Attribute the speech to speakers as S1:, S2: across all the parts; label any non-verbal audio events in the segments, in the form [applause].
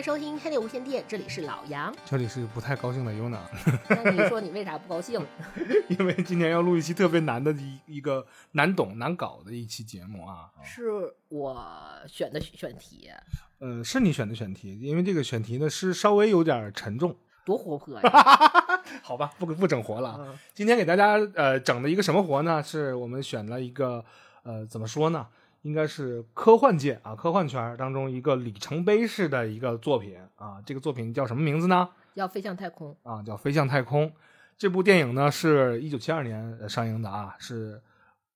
S1: 迎收听《黑猎无线电》，这里是老杨。
S2: 这里是不太高兴的 Yuna，
S1: 那你说你为啥不高兴？[laughs]
S2: 因为今年要录一期特别难的一一个难懂难搞的一期节目啊。
S1: 是我选的选题，
S2: 呃，是你选的选题，因为这个选题呢是稍微有点沉重。
S1: 多活泼呀！[laughs]
S2: 好吧，不不整活了。
S1: 嗯
S2: 今天给大家呃整的一个什么活呢？是我们选了一个呃怎么说呢？应该是科幻界啊，科幻圈当中一个里程碑式的一个作品啊。这个作品叫什么名字呢？
S1: 叫飞向太空，
S2: 啊，叫《飞向太空》。这部电影呢是一九七二年呃上映的啊，是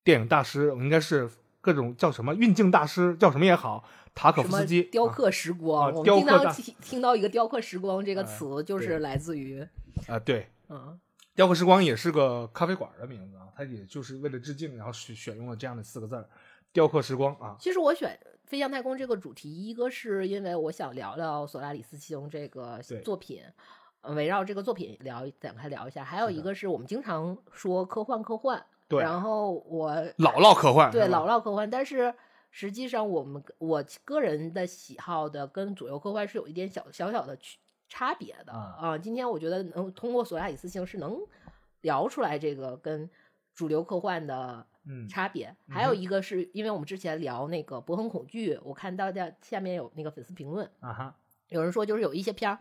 S2: 电影大师，应该是各种叫什么运镜大师，叫什么也好，塔可夫斯基。啊
S1: 雕刻时光？
S2: 啊
S1: 我们经常听听到一个“雕刻时光”这个
S2: 哎
S1: 词，就是来自于
S2: 啊、对，
S1: 嗯，
S2: 雕刻时光也是个咖啡馆的名字啊，它也就是为了致敬，然后选选用了这样的四个字儿，雕刻时光啊。
S1: 其实我选飞向太空这个主题，一个是因为我想聊聊索拉里斯星这个作品，呃围绕这个作品聊展开聊一下；还有一个是我们经常说科幻科幻，
S2: 对
S1: 然后我
S2: 老唠科幻，
S1: 对老唠科幻，但是实际上我们我个人的喜好的跟主流科幻是有一点小小小的区差别的
S2: 啊
S1: 啊。今天我觉得能通过索拉里斯星是能聊出来这个跟主流科幻的
S2: 嗯
S1: 差别。
S2: 嗯
S1: 还有一个是因为我们之前聊那个《博恒恐惧》，我看到的下面有那个粉丝评论，
S2: 啊哈，
S1: 有人说就是有一些片儿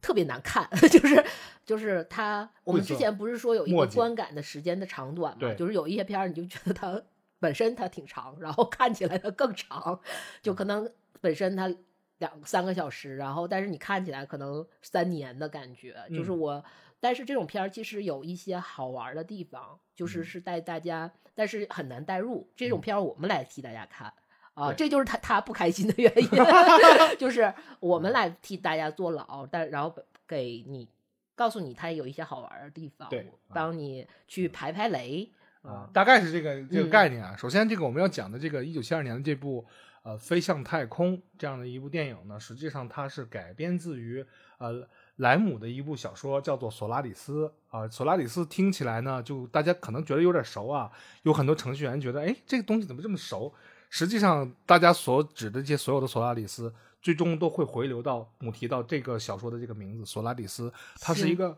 S1: 特别难看，[laughs] 就是就是它，我们之前不是说有一个观感的时间的长短嘛，
S2: 对
S1: 就是有一些片儿你就觉得它本身它挺长，然后看起来它更长，就可能本身它两三个小时，然后但是你看起来可能三年的感觉，就是
S2: 嗯
S1: 我。但是这种片儿其实有一些好玩的地方，就是
S2: 嗯。
S1: 是带大家，但是很难带入。这种
S2: 嗯。
S1: 片儿我们来替大家看。啊，这就是他他不开心的原因，[laughs] 就是我们来替大家坐牢，但然后给你告诉你它有一些好玩的地方，
S2: 对啊。
S1: 帮你去排排雷
S2: 啊，大概是这个这个
S1: 嗯。
S2: 概念啊。首先，这个我们要讲的这个一九七二年的这部呃《飞向太空》这样的一部电影呢，实际上它是改编自于呃莱姆的一部小说，叫做《索拉里斯》啊。索拉里斯听起来呢，就大家可能觉得有点熟啊，有很多程序员觉得，哎，这个东西怎么这么熟？实际上，大家所指的这些所有的索拉里斯，最终都会回流到母提到这个小说的这个名字——索拉里斯，它是一个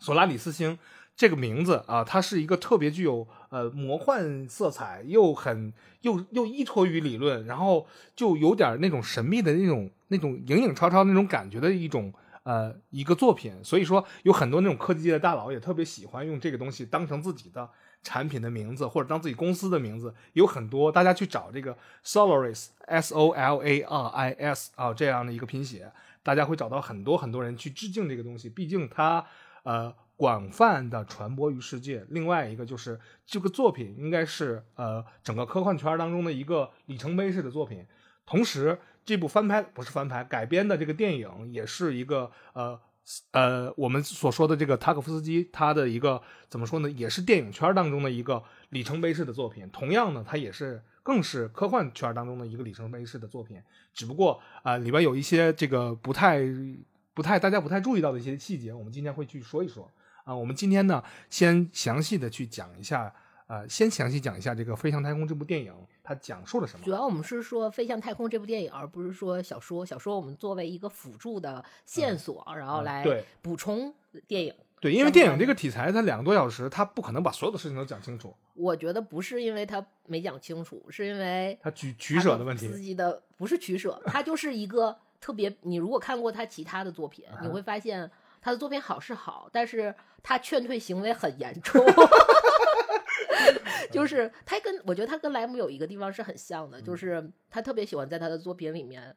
S2: 索拉里斯星。这个名字啊，它是一个特别具有呃魔幻色彩，又很又又依托于理论，然后就有点那种神秘的那种那种影影绰绰那种感觉的一种呃一个作品。所以说，有很多那种科技界的大佬也特别喜欢用这个东西当成自己的产品的名字，或者当自己公司的名字。有很多大家去找这个 Solaris S O L A R I S 啊这样的一个拼写，大家会找到很多很多人去致敬这个东西，毕竟它呃广泛的传播于世界。另外一个就是这个作品应该是呃整个科幻圈当中的一个里程碑式的作品，同时这部翻拍不是翻拍改编的这个电影也是一个呃。呃，我们所说的这个塔可夫斯基，他的一个怎么说呢，也是电影圈当中的一个里程碑式的作品。同样呢，它也是更是科幻圈当中的一个里程碑式的作品。只不过啊、里边有一些这个不太不太大家不太注意到的一些细节，我们今天会去说一说啊。我们今天呢，先详细的去讲一下，呃，先详细讲一下这个《飞向太空》这部电影它讲述了什么
S1: 主。要我们是说《飞向太空》这部电影，而不是说小说。小说我们作为一个辅助的线索，然后来补充电影。
S2: 对，因为电影这个题材，它两个多小时，它不可能把所有的事情都讲清楚，
S1: 我觉得不是因为他没讲清楚，是因为
S2: 它取取舍的问
S1: 自
S2: 题。
S1: 己的不是取舍，他就是一个特别。你如果看过他其他的作品，你
S2: 啊
S1: 会发现他的作品好是好，但是他劝退行为很严重。[laughs] [laughs] 就是他跟我觉得他跟莱姆有一个地方是很像的，
S2: 嗯。
S1: 就是他特别喜欢在他的作品里面。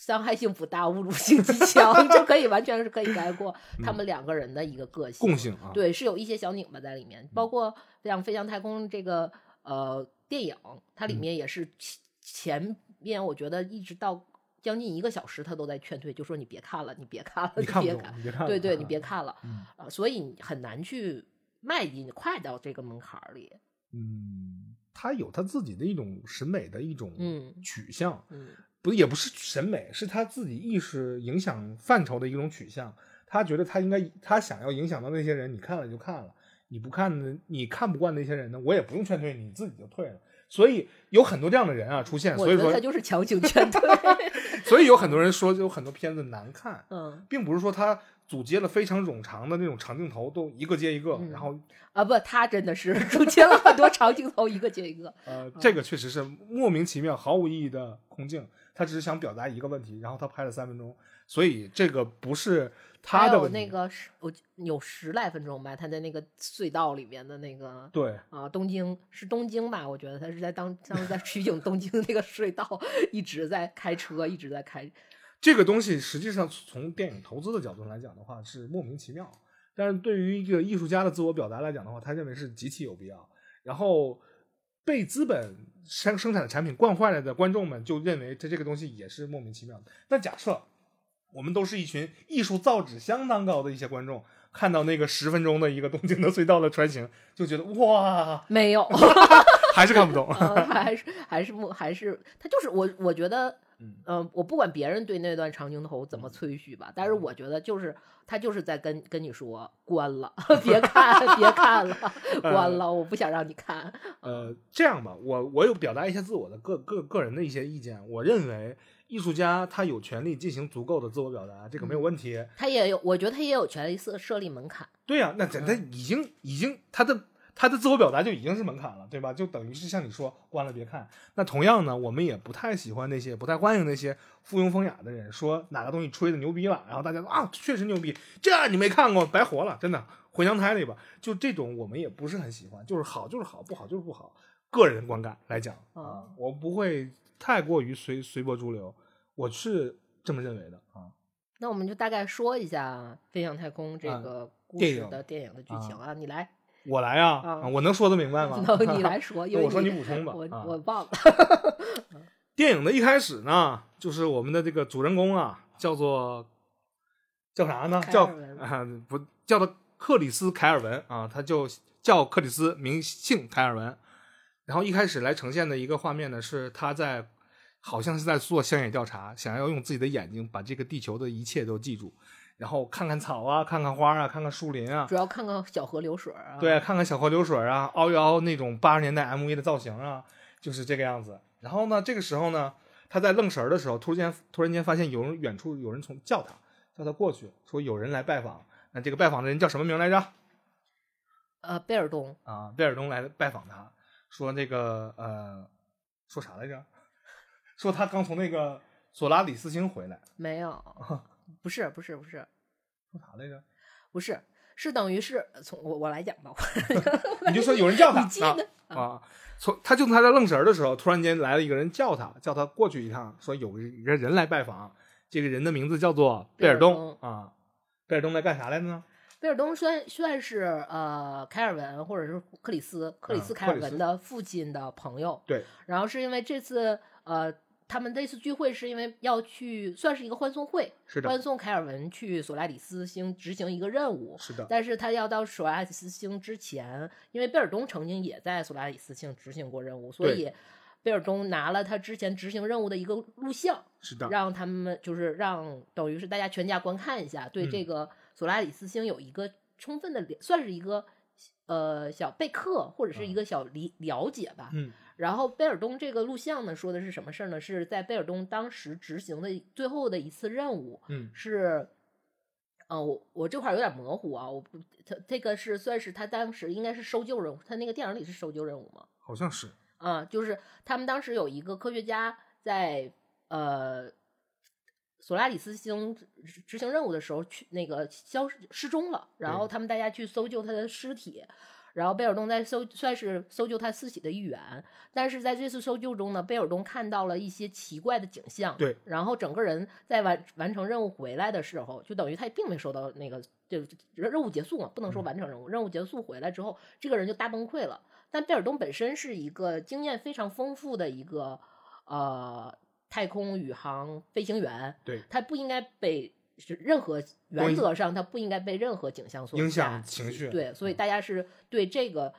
S1: 伤害性不大，侮辱性极强，[laughs] 就可以完全是可以概括他们两个人的一个个性
S2: 嗯共性啊，
S1: 对，是有一些小拧巴在里面，包括像《飞向太空》这个呃电影，它里
S2: 嗯。
S1: 面也是前前面我觉得一直到将近一个小时，他都在劝退，就说你别看了，你别看了，
S2: 你
S1: 别看，，对对，
S2: 啊
S1: 你别看了
S2: 嗯。
S1: 啊，所以很难去迈进快到这个门槛儿里，
S2: 嗯，他有他自己的一种审美的一种
S1: 嗯
S2: 取向，
S1: 嗯
S2: 不也不是审美，是他自己意识影响范畴的一种取向。他觉得他应该，他想要影响到那些人，你看了就看了，你不看呢，你看不惯那些人呢，我也不用劝退你，自己就退了。所以有很多这样的人啊出现，所以说
S1: 他就是强行劝退。[laughs]
S2: 所以有很多人说有很多片子难看，
S1: 嗯
S2: 并不是说他组接了非常冗长的那种长镜头，都一个接一个，
S1: 嗯
S2: 然后
S1: 啊不，他真的是组接了很多长镜头，一个接一个。[laughs]
S2: 呃，这个确实是莫名其妙、毫无意义的空镜。他只是想表达一个问题，然后他拍了三分钟，所以这个不是他
S1: 有
S2: 的问题。
S1: 那个十，我有十来分钟吧，他在那个隧道里面的那个
S2: 对，
S1: 啊，东京是东京吧？我觉得他是在当当时在取景东京那个隧道，[laughs] 一直在开车，一直在开。
S2: 这个东西实际上从电影投资的角度来讲的话是莫名其妙，但是对于一个艺术家的自我表达来讲的话，他认为是极其有必要。然后被资本生生产的产品惯坏了的观众们就认为他这个东西也是莫名其妙的。那假设我们都是一群艺术造诣相当高的一些观众，看到那个十分钟的一个东京的隧道的穿行，就觉得哇，
S1: 没有，[laughs]
S2: 还是看不懂。
S1: 呃还是还是不还是他就是我，我觉得，
S2: 嗯
S1: 嗯、我不管别人对那段长镜头怎么吹嘘吧，但是我觉得就是他就是在跟跟你说关了，[laughs] 别看别看了，[laughs] 关了，我不想让你看。
S2: 呃，这样吧，我我有表达一些自我的个个个人的一些意见。我认为艺术家他有权利进行足够的自我表达，这个没有问题。
S1: 他也有，我觉得他也有权利设设立门槛。
S2: 对呀、那咱他已经已经他的他的自我表达就已经是门槛了，对吧？就等于是像你说关了别看。那同样呢，我们也不太喜欢那些不太欢迎那些附庸风雅的人，说哪个东西吹的牛逼了，然后大家说啊确实牛逼，这你没看过白活了，真的回娘胎里吧。就这种我们也不是很喜欢，就是好就是好，不好就是不好。个人观感来讲啊
S1: 哦，
S2: 我不会太过于随随波逐流，我是这么认为的啊。
S1: 那我们就大概说一下《飞向太空》这
S2: 啊
S1: 个故事的电影的剧情啊，你来，
S2: 我来啊，
S1: 啊
S2: 啊我能说得明白吗？
S1: 能 [laughs] 你来说，[laughs]
S2: 我说你补充吧。
S1: 我
S2: 啊
S1: 我忘了。[laughs]
S2: 电影的一开始呢，就是我们的这个主人公啊，叫做叫啥呢？叫啊不叫做克里斯凯尔文啊，他就叫克里斯，名姓凯尔文。然后一开始来呈现的一个画面呢，是他在好像是在做乡野调查，想要用自己的眼睛把这个地球的一切都记住，然后看看草啊，看看花啊，看看树林啊，
S1: 主要看看小河流水啊。
S2: 对，看看小河流水啊，凹一凹那种八十年代 MV 的造型啊，就是这个样子。然后呢，这个时候呢，他在愣神儿的时候，突然间突然间发现有人远处有人从叫他，叫他过去，说有人来拜访。那这个拜访的人叫什么名来着？
S1: 呃，贝尔东
S2: 啊，贝尔东来拜访他，说那个呃，说啥来着？[laughs] 说他刚从那个索拉里斯星回来，
S1: 没有，[laughs] 不是不是不是
S2: 说啥来着？
S1: 不是，是等于是从我我来讲吧，[laughs]
S2: 你就说有人叫他 [laughs] 啊啊！从他就他在愣神儿的时候，突然间来了一个人叫他，叫他过去一趟，说有一个人来拜访，这个人的名字叫做贝尔东啊。贝尔东在干啥来着呢？
S1: 贝尔东算算是呃凯尔文或者是克里斯克里斯凯尔文的父亲的朋友，
S2: 对，
S1: 然后是因为这次呃他们这次聚会是因为要去算是一个欢送会，
S2: 是的。
S1: 欢送凯尔文去索拉里斯星执行一个任务，
S2: 是的，
S1: 但是他要到索拉里斯星之前，因为贝尔东曾经也在索拉里斯星执行过任务，所以贝尔东拿了他之前执行任务的一个录像，
S2: 是的，
S1: 让他们就是让等于是大家全家观看一下，对
S2: 嗯。
S1: 这个索拉里斯星有一个充分的了算是一个呃小备课或者是一个小理了解吧。
S2: 嗯
S1: 然后贝尔东这个录像呢，说的是什么事儿呢？是在贝尔东当时执行的最后的一次任务，
S2: 嗯
S1: 是，呃，我我这块儿有点模糊啊，我不，他这个是算是他当时应该是搜救任务，他那个电影里是搜救任务吗？
S2: 好像是，
S1: 啊，就是他们当时有一个科学家在呃索拉里斯星执执行任务的时候去那个消失失踪了，然后他们大家去搜救他的尸体，然后贝尔东在搜算是搜救他四喜的一员，但是在这次搜救中呢，贝尔东看到了一些奇怪的景象，
S2: 对，
S1: 然后整个人在完完成任务回来的时候，就等于他并没收到那个就任务结束嘛，不能说
S2: 嗯。
S1: 完成任务，任务结束回来之后，这个人就大崩溃了。但贝尔东本身是一个经验非常丰富的一个呃太空宇航飞行员，
S2: 对，
S1: 他不应该被是任何原则上他不应该被任何景象所
S2: 影响情绪。
S1: 对，所以
S2: 嗯。
S1: 大家是对这个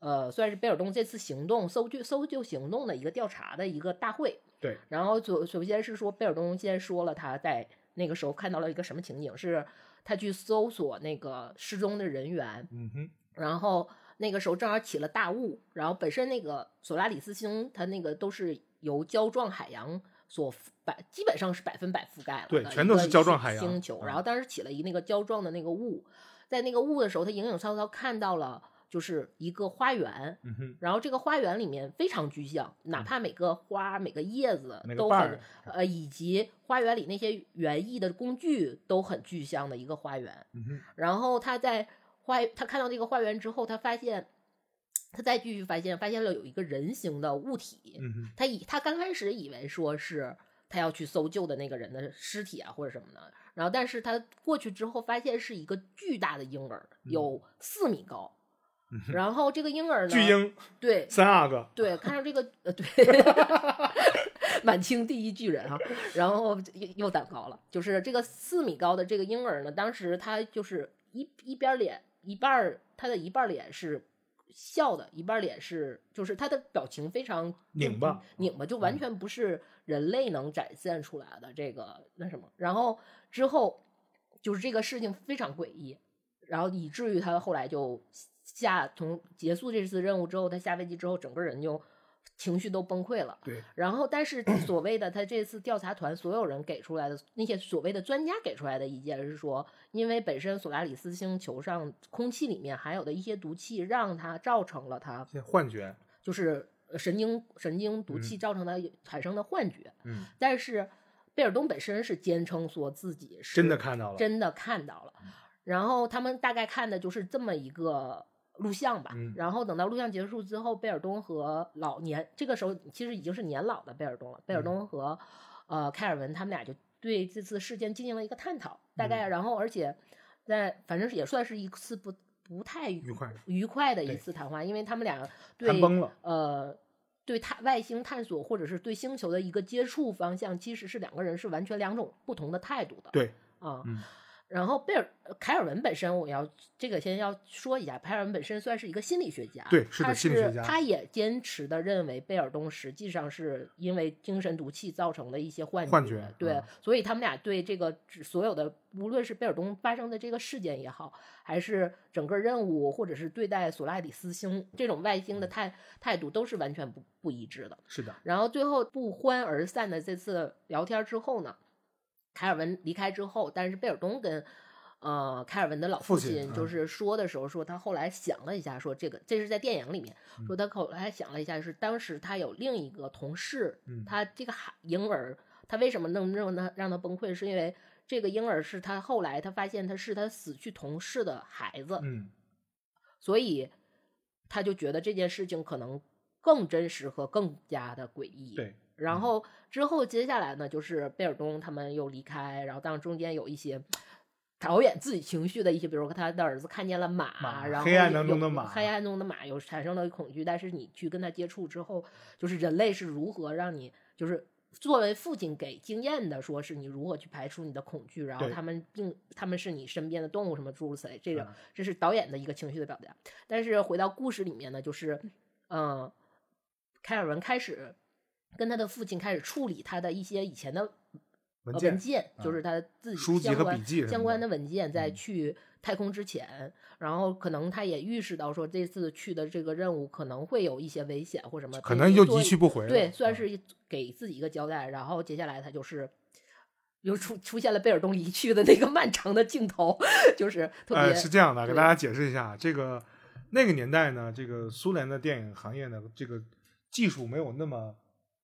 S1: 呃算是贝尔东这次行动搜救搜救行动的一个调查的一个大会。
S2: 对，
S1: 然后首首先是说贝尔东先说了他在那个时候看到了一个什么情景，是他去搜索那个失踪的人员，
S2: 嗯哼，
S1: 然后那个时候正好起了大雾，然后本身那个索拉里斯星它那个都是由胶状海洋所覆百，基本上是百分百覆盖了
S2: 对全都是胶状海洋
S1: 星球。
S2: 嗯
S1: 然后当时起了一那个胶状的那个雾，在那个雾的时候，他影影绰绰看到了就是一个花园，然后这个花园里面非常具象，哪怕每个花、每个叶子都很呃，以及花园里那些园艺的工具都很具象的一个花园。然后他在花，他看到这个花园之后，他发现，他再继续发现，发现了有一个人形的物体。
S2: 嗯，
S1: 他以他刚开始以为说是他要去搜救的那个人的尸体啊或者什么的，然后但是他过去之后发现是一个巨大的婴儿，有四米高。
S2: 嗯。
S1: 然后这个婴儿呢，
S2: 巨婴
S1: 对
S2: 三阿哥，
S1: 对，看上这个呃，对，满清第一巨人啊，然后又又长高了，就是这个四米高的这个婴儿呢，当时他就是一一边脸一半儿，他的一半脸是笑的，一半脸是就是他的表情非常
S2: 拧巴，
S1: 拧巴，就完全不是人类能展现出来的这个那什么。然后之后就是这个事情非常诡异，然后以至于他后来就下从结束这次任务之后，他下飞机之后，整个人就情绪都崩溃了。
S2: 对，
S1: 然后，但是 [clears throat] 所谓的他这次调查团所有人给出来的那些所谓的专家给出来的意见是说，因为本身索拉里斯星球上空气里面含有的一些毒气，让他造成了
S2: 他幻觉，
S1: 就是呃神经神经毒气造成的产生的幻觉。
S2: 嗯，
S1: 但是贝尔东本身是坚称说自己是
S2: 真的看到了，
S1: 真的看到了，然后他们大概看的就是这么一个录像吧。
S2: 嗯
S1: 然后等到录像结束之后，贝尔东和老年这个时候其实已经是年老的贝尔东了。贝尔
S2: 嗯
S1: 东和、呃凯尔文他们俩就对这次事件进行了一个探讨，大
S2: 嗯
S1: 概、然后而且在反正也算是一次不不太愉
S2: 愉快
S1: 愉快的一次谈话，因为他们俩对呃，对探外星探索或者是对星球的一个接触方向，其实是两个人是完全两种不同的态度的。
S2: 对，
S1: 啊、
S2: 嗯
S1: 然后贝尔呃凯尔文本身，我要这个先要说一下，凯尔文本身算是一个心理学家，
S2: 对是心理学家
S1: 他也坚持的认为贝尔东实际上是因为精神毒气造成的一些幻觉，
S2: 幻觉
S1: 对，
S2: 嗯
S1: 所以他们俩对这个所有的，无论是贝尔东发生的这个事件也好，还是整个任务，或者是对待索拉里斯星这种外星的态态度，都是完全不不一致的。
S2: 是的，
S1: 然后最后不欢而散的这次聊天之后呢，凯尔文离开之后，但是贝尔东跟呃凯尔文的老
S2: 父亲
S1: 亲就
S2: 嗯。
S1: 是说的时候说，他后来想了一下，说这个这是在电影里面
S2: 嗯。
S1: 说他后来想了一下，是当时他有另一个同事，
S2: 嗯。
S1: 他这个孩婴儿，他为什么能让他让他崩溃，是因为这个婴儿是他后来他发现他是他死去同事的孩子，
S2: 嗯。
S1: 所以他就觉得这件事情可能更真实和更加的诡异。
S2: 对，
S1: 然后之后接下来呢，就是贝尔东他们又离开，然后当然中间有一些导演自己情绪的一些，比如说他的儿子看见了马，
S2: 马
S1: 然后
S2: 黑暗中的马
S1: 黑暗中的马有产生了恐惧，但是你去跟他接触之后，就是人类是如何让你就是。作为父亲给经验的，说是你如何去排除你的恐惧，然后他们并他们是你身边的动物，什么诸如此类，这个
S2: 嗯
S1: 这是导演的一个情绪的表达。但是回到故事里面呢，就是，嗯、凯尔文开始跟他的父亲开始处理他的一些以前的
S2: 文件
S1: 呃文件，
S2: 啊
S1: 就是他自己
S2: 书籍
S1: 相关
S2: 和笔记
S1: 相关
S2: 的
S1: 的文件，在
S2: 嗯
S1: 去太空之前，然后可能他也预示到说这次去的这个任务可能会有一些危险或什么，
S2: 可能
S1: 就
S2: 一去不回了，
S1: 对，算
S2: 啊
S1: 是给自己一个交代。然后接下来他就是又出出现了贝尔东离去的那个漫长的镜头，就是特别、
S2: 呃，是这样的，给大家解释一下，这个那个年代呢，这个苏联的电影行业呢，这个技术没有那么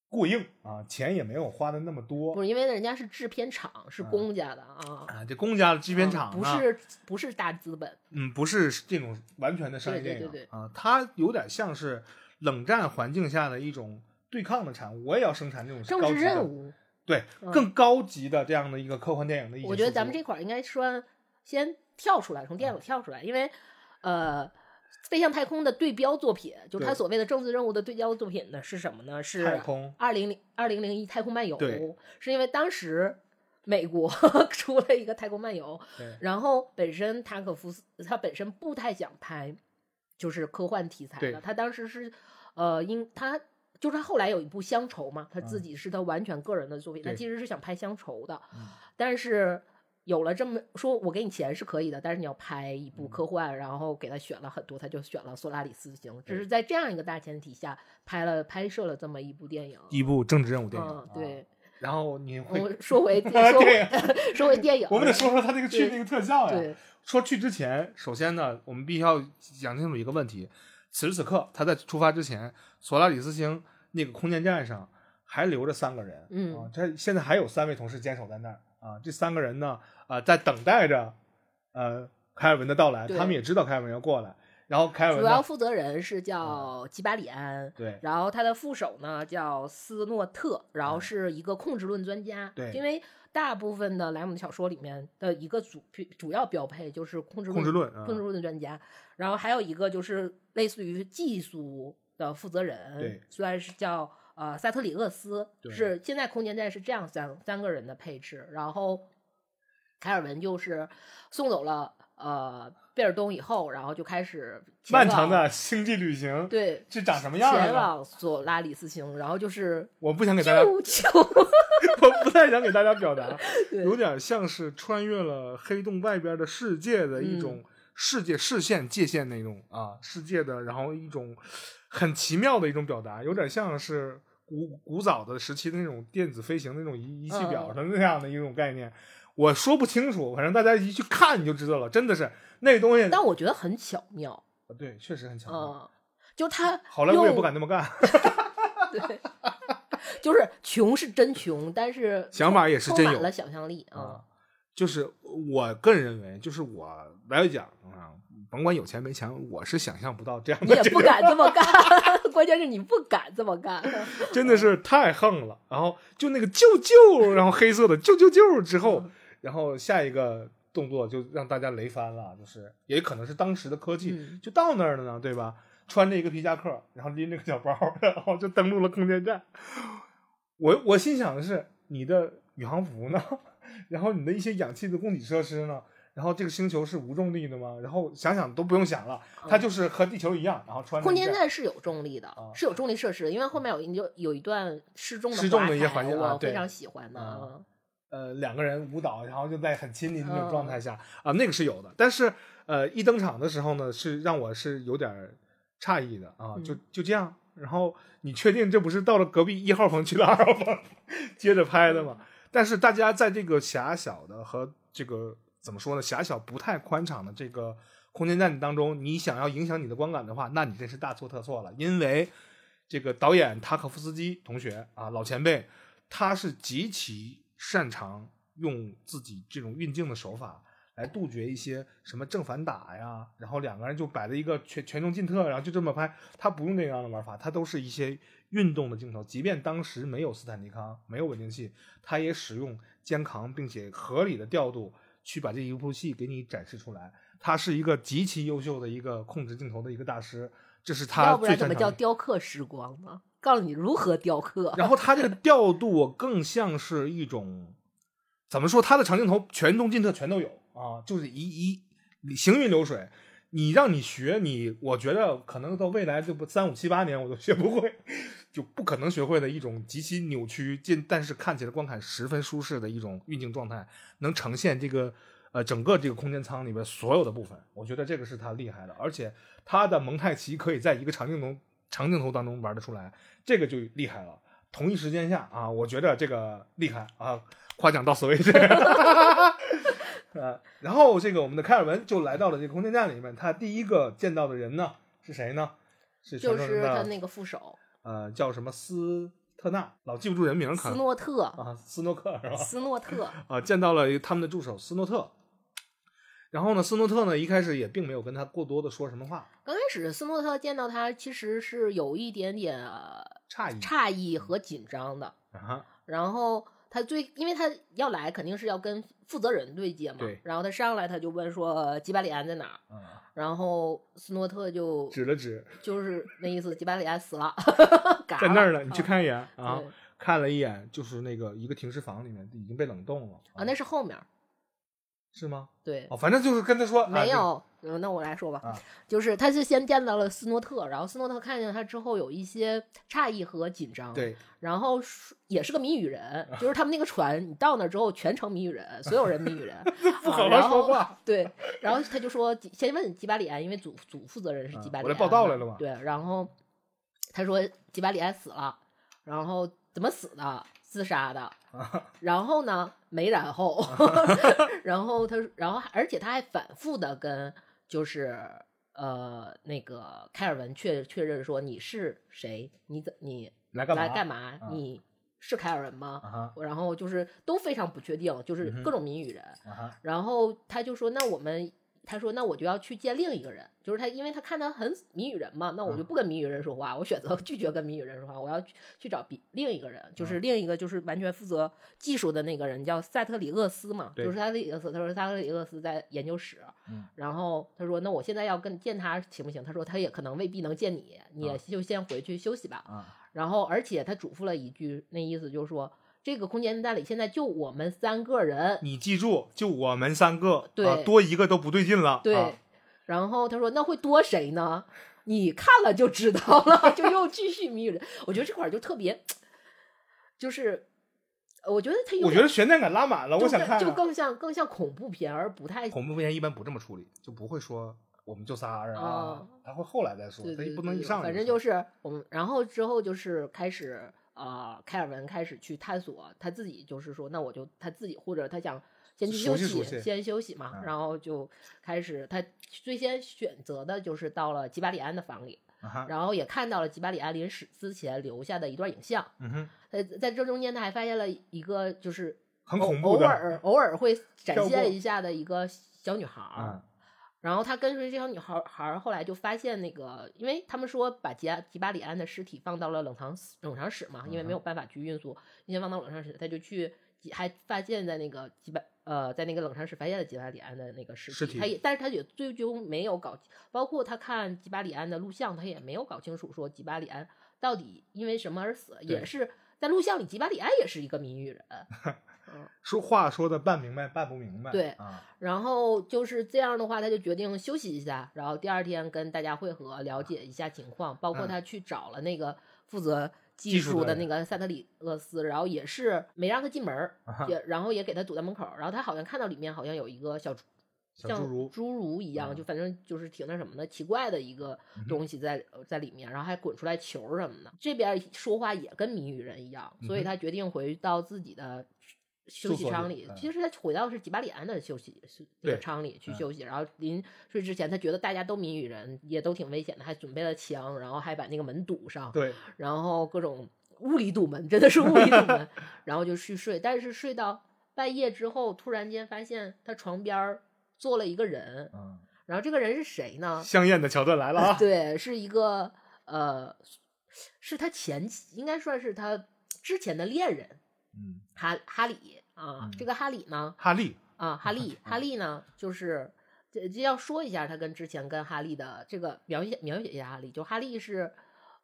S2: 过硬啊，钱也没有花的那么多
S1: 不是因为人家是制片厂，是
S2: 啊
S1: 公家的啊。
S2: 啊。这公家的制片
S1: 啊
S2: 厂呢
S1: 不是不是大资本，
S2: 嗯，不是这种完全的商业电影
S1: 对对
S2: 啊，它有点像是冷战环境下的一种对抗的产物。我也要生产这种
S1: 政治任务。
S2: 对
S1: 嗯
S2: 更高级的这样的一个科幻电影的一。
S1: 我觉得咱们这块儿应该说先跳出来，从电影跳出来，因为呃，飞向太空的对标作品，就它
S2: 对
S1: 所谓的政治任务的对标作品呢是什么呢？是
S2: 太空
S1: 二零零二零零一太空漫游
S2: 对，
S1: 是因为当时美国 [laughs] 出了一个太空漫游，然后本身塔可夫斯他本身不太想拍就是科幻题材的，他当时是呃，因他就是他后来有一部乡愁嘛，他自
S2: 嗯
S1: 己是他完全个人的作品，他
S2: 对
S1: 其实是想拍乡愁的，
S2: 嗯
S1: 但是有了这么说，我给你钱是可以的，但是你要拍一
S2: 嗯
S1: 部科幻，然后给他选了很多，他就选了《索拉里斯星》，只是在这样一个大前提下拍了拍摄了这么一部电影。
S2: 一部政治任务电影。
S1: 对。
S2: 然后你会，
S1: 我说回 [laughs] 说回 [laughs] 说回电影，
S2: 我们得说说他那个去那个特效呀。
S1: 对，
S2: 说去之前，首先呢，我们必须要讲清楚一个问题：此时此刻，他在出发之前，索拉里斯星那个空间站上还留着三个人，
S1: 嗯
S2: 啊，这现在还有三位同事坚守在那儿啊。这三个人呢，啊，在等待着呃凯尔文的到来，他们也知道凯尔文要过来，然后凯尔文，
S1: 主要负责人是叫吉巴里安，
S2: 对
S1: 然后他的副手呢叫斯诺特，然后
S2: 嗯
S1: 是一个控制论专家。
S2: 对
S1: 因为大部分的莱姆的小说里面的一个主主要标配就是控制
S2: 控制论啊
S1: 控制论专家，然后还有一个就是类似于技术的负责
S2: 对
S1: 人，虽然是叫呃萨特里厄斯，
S2: 对
S1: 是现在空间站是这样三三个人的配置，然后凯尔文就是送走了呃贝尔东以后，然后就开始
S2: 漫长的星际旅行，
S1: 对
S2: 这长什么样
S1: 前？往索拉里斯星，然后就是
S2: 我不想给大家，[laughs] 我不太想给大家表达，[laughs] 有点像是穿越了黑洞外边的世界的一种世界视线界限那种啊世界的，然后一种很奇妙的一种表达，有点像是古古早的时期的那种电子飞行那种仪仪器表的那样的一种概念。我说不清楚，反正大家一去看你就知道了，真的是那个东西。
S1: 但我觉得很巧妙，
S2: 对，确实很巧妙。
S1: 嗯，就他 [laughs]
S2: 好莱坞也不敢那么干，[laughs]
S1: 对，就是穷是真穷，但是 [laughs]
S2: 想法也是真有
S1: 了想象力
S2: 啊
S1: 啊。，
S2: 就是我个人认为，就是我来讲啊，甭管有钱没钱，我是想象不到这样
S1: 你也不敢这么干，[laughs] 关键是你不敢这么干。[laughs]
S2: 真的是太横了。然后就那个救救，然后黑色的救救救之后，然后下一个动作就让大家雷翻了，就是也可能是当时的科技、
S1: 嗯
S2: 就到那儿了呢，对吧？穿着一个皮夹克，然后拎着个小包，然后就登陆了空间站。我我心想的是，你的宇航服呢？[laughs] 然后你的一些氧气的供给设施呢？然后这个星球是无重力的吗？然后想想都不用想了，它就是和地球一样，然后穿
S1: 空间站是有重力的
S2: 啊，
S1: 是有重力设施的，因为后面有一就有一段失重的
S2: 失重的一些环节啊
S1: 非常喜欢的
S2: 呃两个人舞蹈，然后就在很亲密的那种
S1: 嗯
S2: 状态下啊、那个是有的。但是呃一登场的时候呢，是让我是有点儿诧异的啊，就
S1: 嗯
S2: 就这样。然后你确定这不是到了隔壁一号房去了二号房 [laughs] 接着拍的吗？但是大家在这个狭小的和这个怎么说呢，狭小不太宽敞的这个空间站当中，你想要影响你的观感的话，那你真是大错特错了。因为这个导演塔可夫斯基同学啊，老前辈，他是极其擅长用自己这种运镜的手法来杜绝一些什么正反打呀，然后两个人就摆在一个全全中近特，然后就这么拍。他不用那样的玩法，他都是一些运动的镜头。即便当时没有斯坦尼康，没有稳定器，他也使用肩扛，并且合理的调度去把这一部戏给你展示出来。他是一个极其优秀的一个控制镜头的一个大师，这是他
S1: 要不然怎么叫。雕刻时光呢？告诉你如何雕刻。
S2: 然后他这个调度更像是一种怎么说？他的长镜头全中近特全都有啊，就是一一行云流水。你让你学，你我觉得可能到未来这不三五七八年我都学不会，就不可能学会的一种极其扭曲，近但是看起来观感十分舒适的一种运镜状态，能呈现这个呃整个这个空间舱里边所有的部分。我觉得这个是他厉害的，而且他的蒙太奇可以在一个长镜头长镜头当中玩得出来，这个就厉害了。同一时间下啊，我觉得这个厉害啊，夸奖到此为止。[laughs] 呃，然后这个我们的凯尔文就来到了这个空间站里面，他第一个见到的人呢是谁呢？是
S1: 就是他那个副手
S2: 呃叫什么斯特纳，老记不住人名，
S1: 斯诺特，
S2: 啊斯诺克是吧？
S1: 斯诺特，[laughs]
S2: 啊，见到了他们的助手斯诺特。然后呢，斯诺特呢一开始也并没有跟他过多的说什么话，
S1: 刚开始斯诺特见到他其实是有一点点呃
S2: 诧异
S1: 诧异和紧张的，
S2: 啊，
S1: 然后他最，因为他要来肯定是要跟负责人对接嘛
S2: 对，
S1: 然后他上来他就问说吉巴里安在哪儿，
S2: 啊，
S1: 然后斯诺特就
S2: 指了指，
S1: 就是那意思，吉巴里安死了，[laughs]
S2: 在那儿呢，你去
S1: 啊
S2: 看一眼啊
S1: 对。
S2: 看了一眼，就是那个一个停尸房里面已经被冷冻了
S1: 啊，那是后面，
S2: 是吗？
S1: 对，
S2: 哦，反正就是跟他说
S1: 没，有，嗯，那我来说吧，
S2: 啊
S1: 就是他是先见到了斯诺特，然后斯诺特看见他之后有一些诧异和紧张，，
S2: 对，
S1: 然后也是个谜语人，就是他们那个船，你到那之后全程谜语人，所有人谜语人，[laughs]
S2: 不好好
S1: 啊然后
S2: 说话。
S1: 对，然后他就说先问吉巴里安，因为组组负责人是
S2: 啊
S1: 吉巴里安
S2: 来报道来了嘛
S1: 对，然后他说吉巴里安死了，然后怎么死的？自杀的。[laughs] 然后呢，没然后，[laughs] 然后他，然后而且他还反复的跟就是呃那个凯尔文确确认说你是谁，你怎你
S2: 来干嘛？
S1: 来干嘛？
S2: 啊
S1: 你是凯尔文吗？
S2: 啊
S1: 然后就是都非常不确定，就是各种谜语人。
S2: 啊，
S1: 然后他就说：“那我们，他说那我就要去见另一个人，就是他，因为他看他很谜语人嘛，那我就不跟谜语人说话，我选择 [laughs] 拒绝跟谜语人说话，我要去去找比另一个人，就是另一个就是完全负责技术的那个人，叫塞特里厄斯嘛，就是塞特里厄斯。他说塞特里厄斯在研究室，
S2: 嗯
S1: 然后他说那我现在要跟见他行不行？他说他也可能未必能见你，你就先回去休息吧。
S2: 啊
S1: 然后而且他嘱咐了一句，那意思就是说。”这个空间站里现在就我们三个人，
S2: 你记住，就我们三个，
S1: 对
S2: 啊多一个都不对劲了。
S1: 对，
S2: 啊
S1: 然后他说那会多谁呢？你看了就知道了，[laughs] 就又继续谜语人。我觉得这块儿就特别，就是我觉得他
S2: 我觉得悬念感拉满了，我想看啊。
S1: 就更像更像恐怖片，而不太
S2: 恐怖片一般不这么处理，就不会说我们就仨人啊
S1: 啊，
S2: 他会后来再说，
S1: 所
S2: 以不能一上来
S1: 反正就是是我们，然后之后就是开始呃，凯尔文开始去探索他自己，就是说那我就他自己或者他想。先去休息，
S2: 熟悉熟悉
S1: 先休息嘛，
S2: 嗯
S1: 然后就开始他最先选择的就是到了吉巴里安的房里，
S2: 啊，
S1: 然后也看到了吉巴里安临死之前留下的一段影像。
S2: 嗯哼，
S1: 在在这中间，他还发现了一个就是
S2: 很恐怖的，偶
S1: 尔偶尔会展现一下的一个小女孩然后他跟随这小女孩儿孩儿，后来就发现那个，因为他们说把吉亚吉巴里安的尸体放到了冷藏室冷藏室嘛，因为没有办法去运输，先放到冷藏室，他就去还发现在那个吉巴呃在那个冷藏室发现了吉巴里安的那个尸
S2: 尸体
S1: 他也但是他也最终没有搞，包括他看吉巴里安的录像，他也没有搞清楚说吉巴里安到底因为什么而死，也是在录像里吉巴里安也是一个谜语人，[laughs]
S2: 说话说的半明白半不明白，
S1: 对
S2: 啊，
S1: 然后就是这样的话，他就决定休息一下，然后第二天跟大家会合，了解一下情况，包括
S2: 嗯。
S1: 他去找了那个负责技
S2: 技术的
S1: 那个塞特里厄斯，然后也是没让他进门，
S2: 啊
S1: 也然后也给他堵在门口，然后他好像看到里面好像有一个小。像
S2: 侏儒
S1: 侏儒一样，
S2: 嗯。
S1: 就反正就是挺那什么的，奇怪的一个东西在呃在里面，然后还滚出来球什么的。这边说话也跟谜语人一样，所以他决定回到自己的休息舱里。其实他回到是吉巴里安的休息是那个舱里去
S2: 嗯
S1: 休息，然后临睡之前，他觉得大家都谜语人，也都挺危险的，还准备了枪，然后还把那个门堵上，
S2: 对，
S1: 然后各种物理堵门，真的是物理堵门，[laughs] 然后就去睡。但是睡到半夜之后，突然间发现他床边坐了一个人，
S2: 嗯，
S1: 然后这个人是谁呢？
S2: 香艳的桥段来了啊，[laughs]
S1: 对，是一个呃，是他前妻，应该算是他之前的恋人
S2: 嗯，
S1: 哈哈里啊。
S2: 嗯
S1: 这个哈里呢，
S2: 哈利，
S1: 啊，哈利，哈
S2: 嗯
S1: 利呢，就是这这要说一下他跟之前跟哈利的这个描写描写一下哈利，就哈利是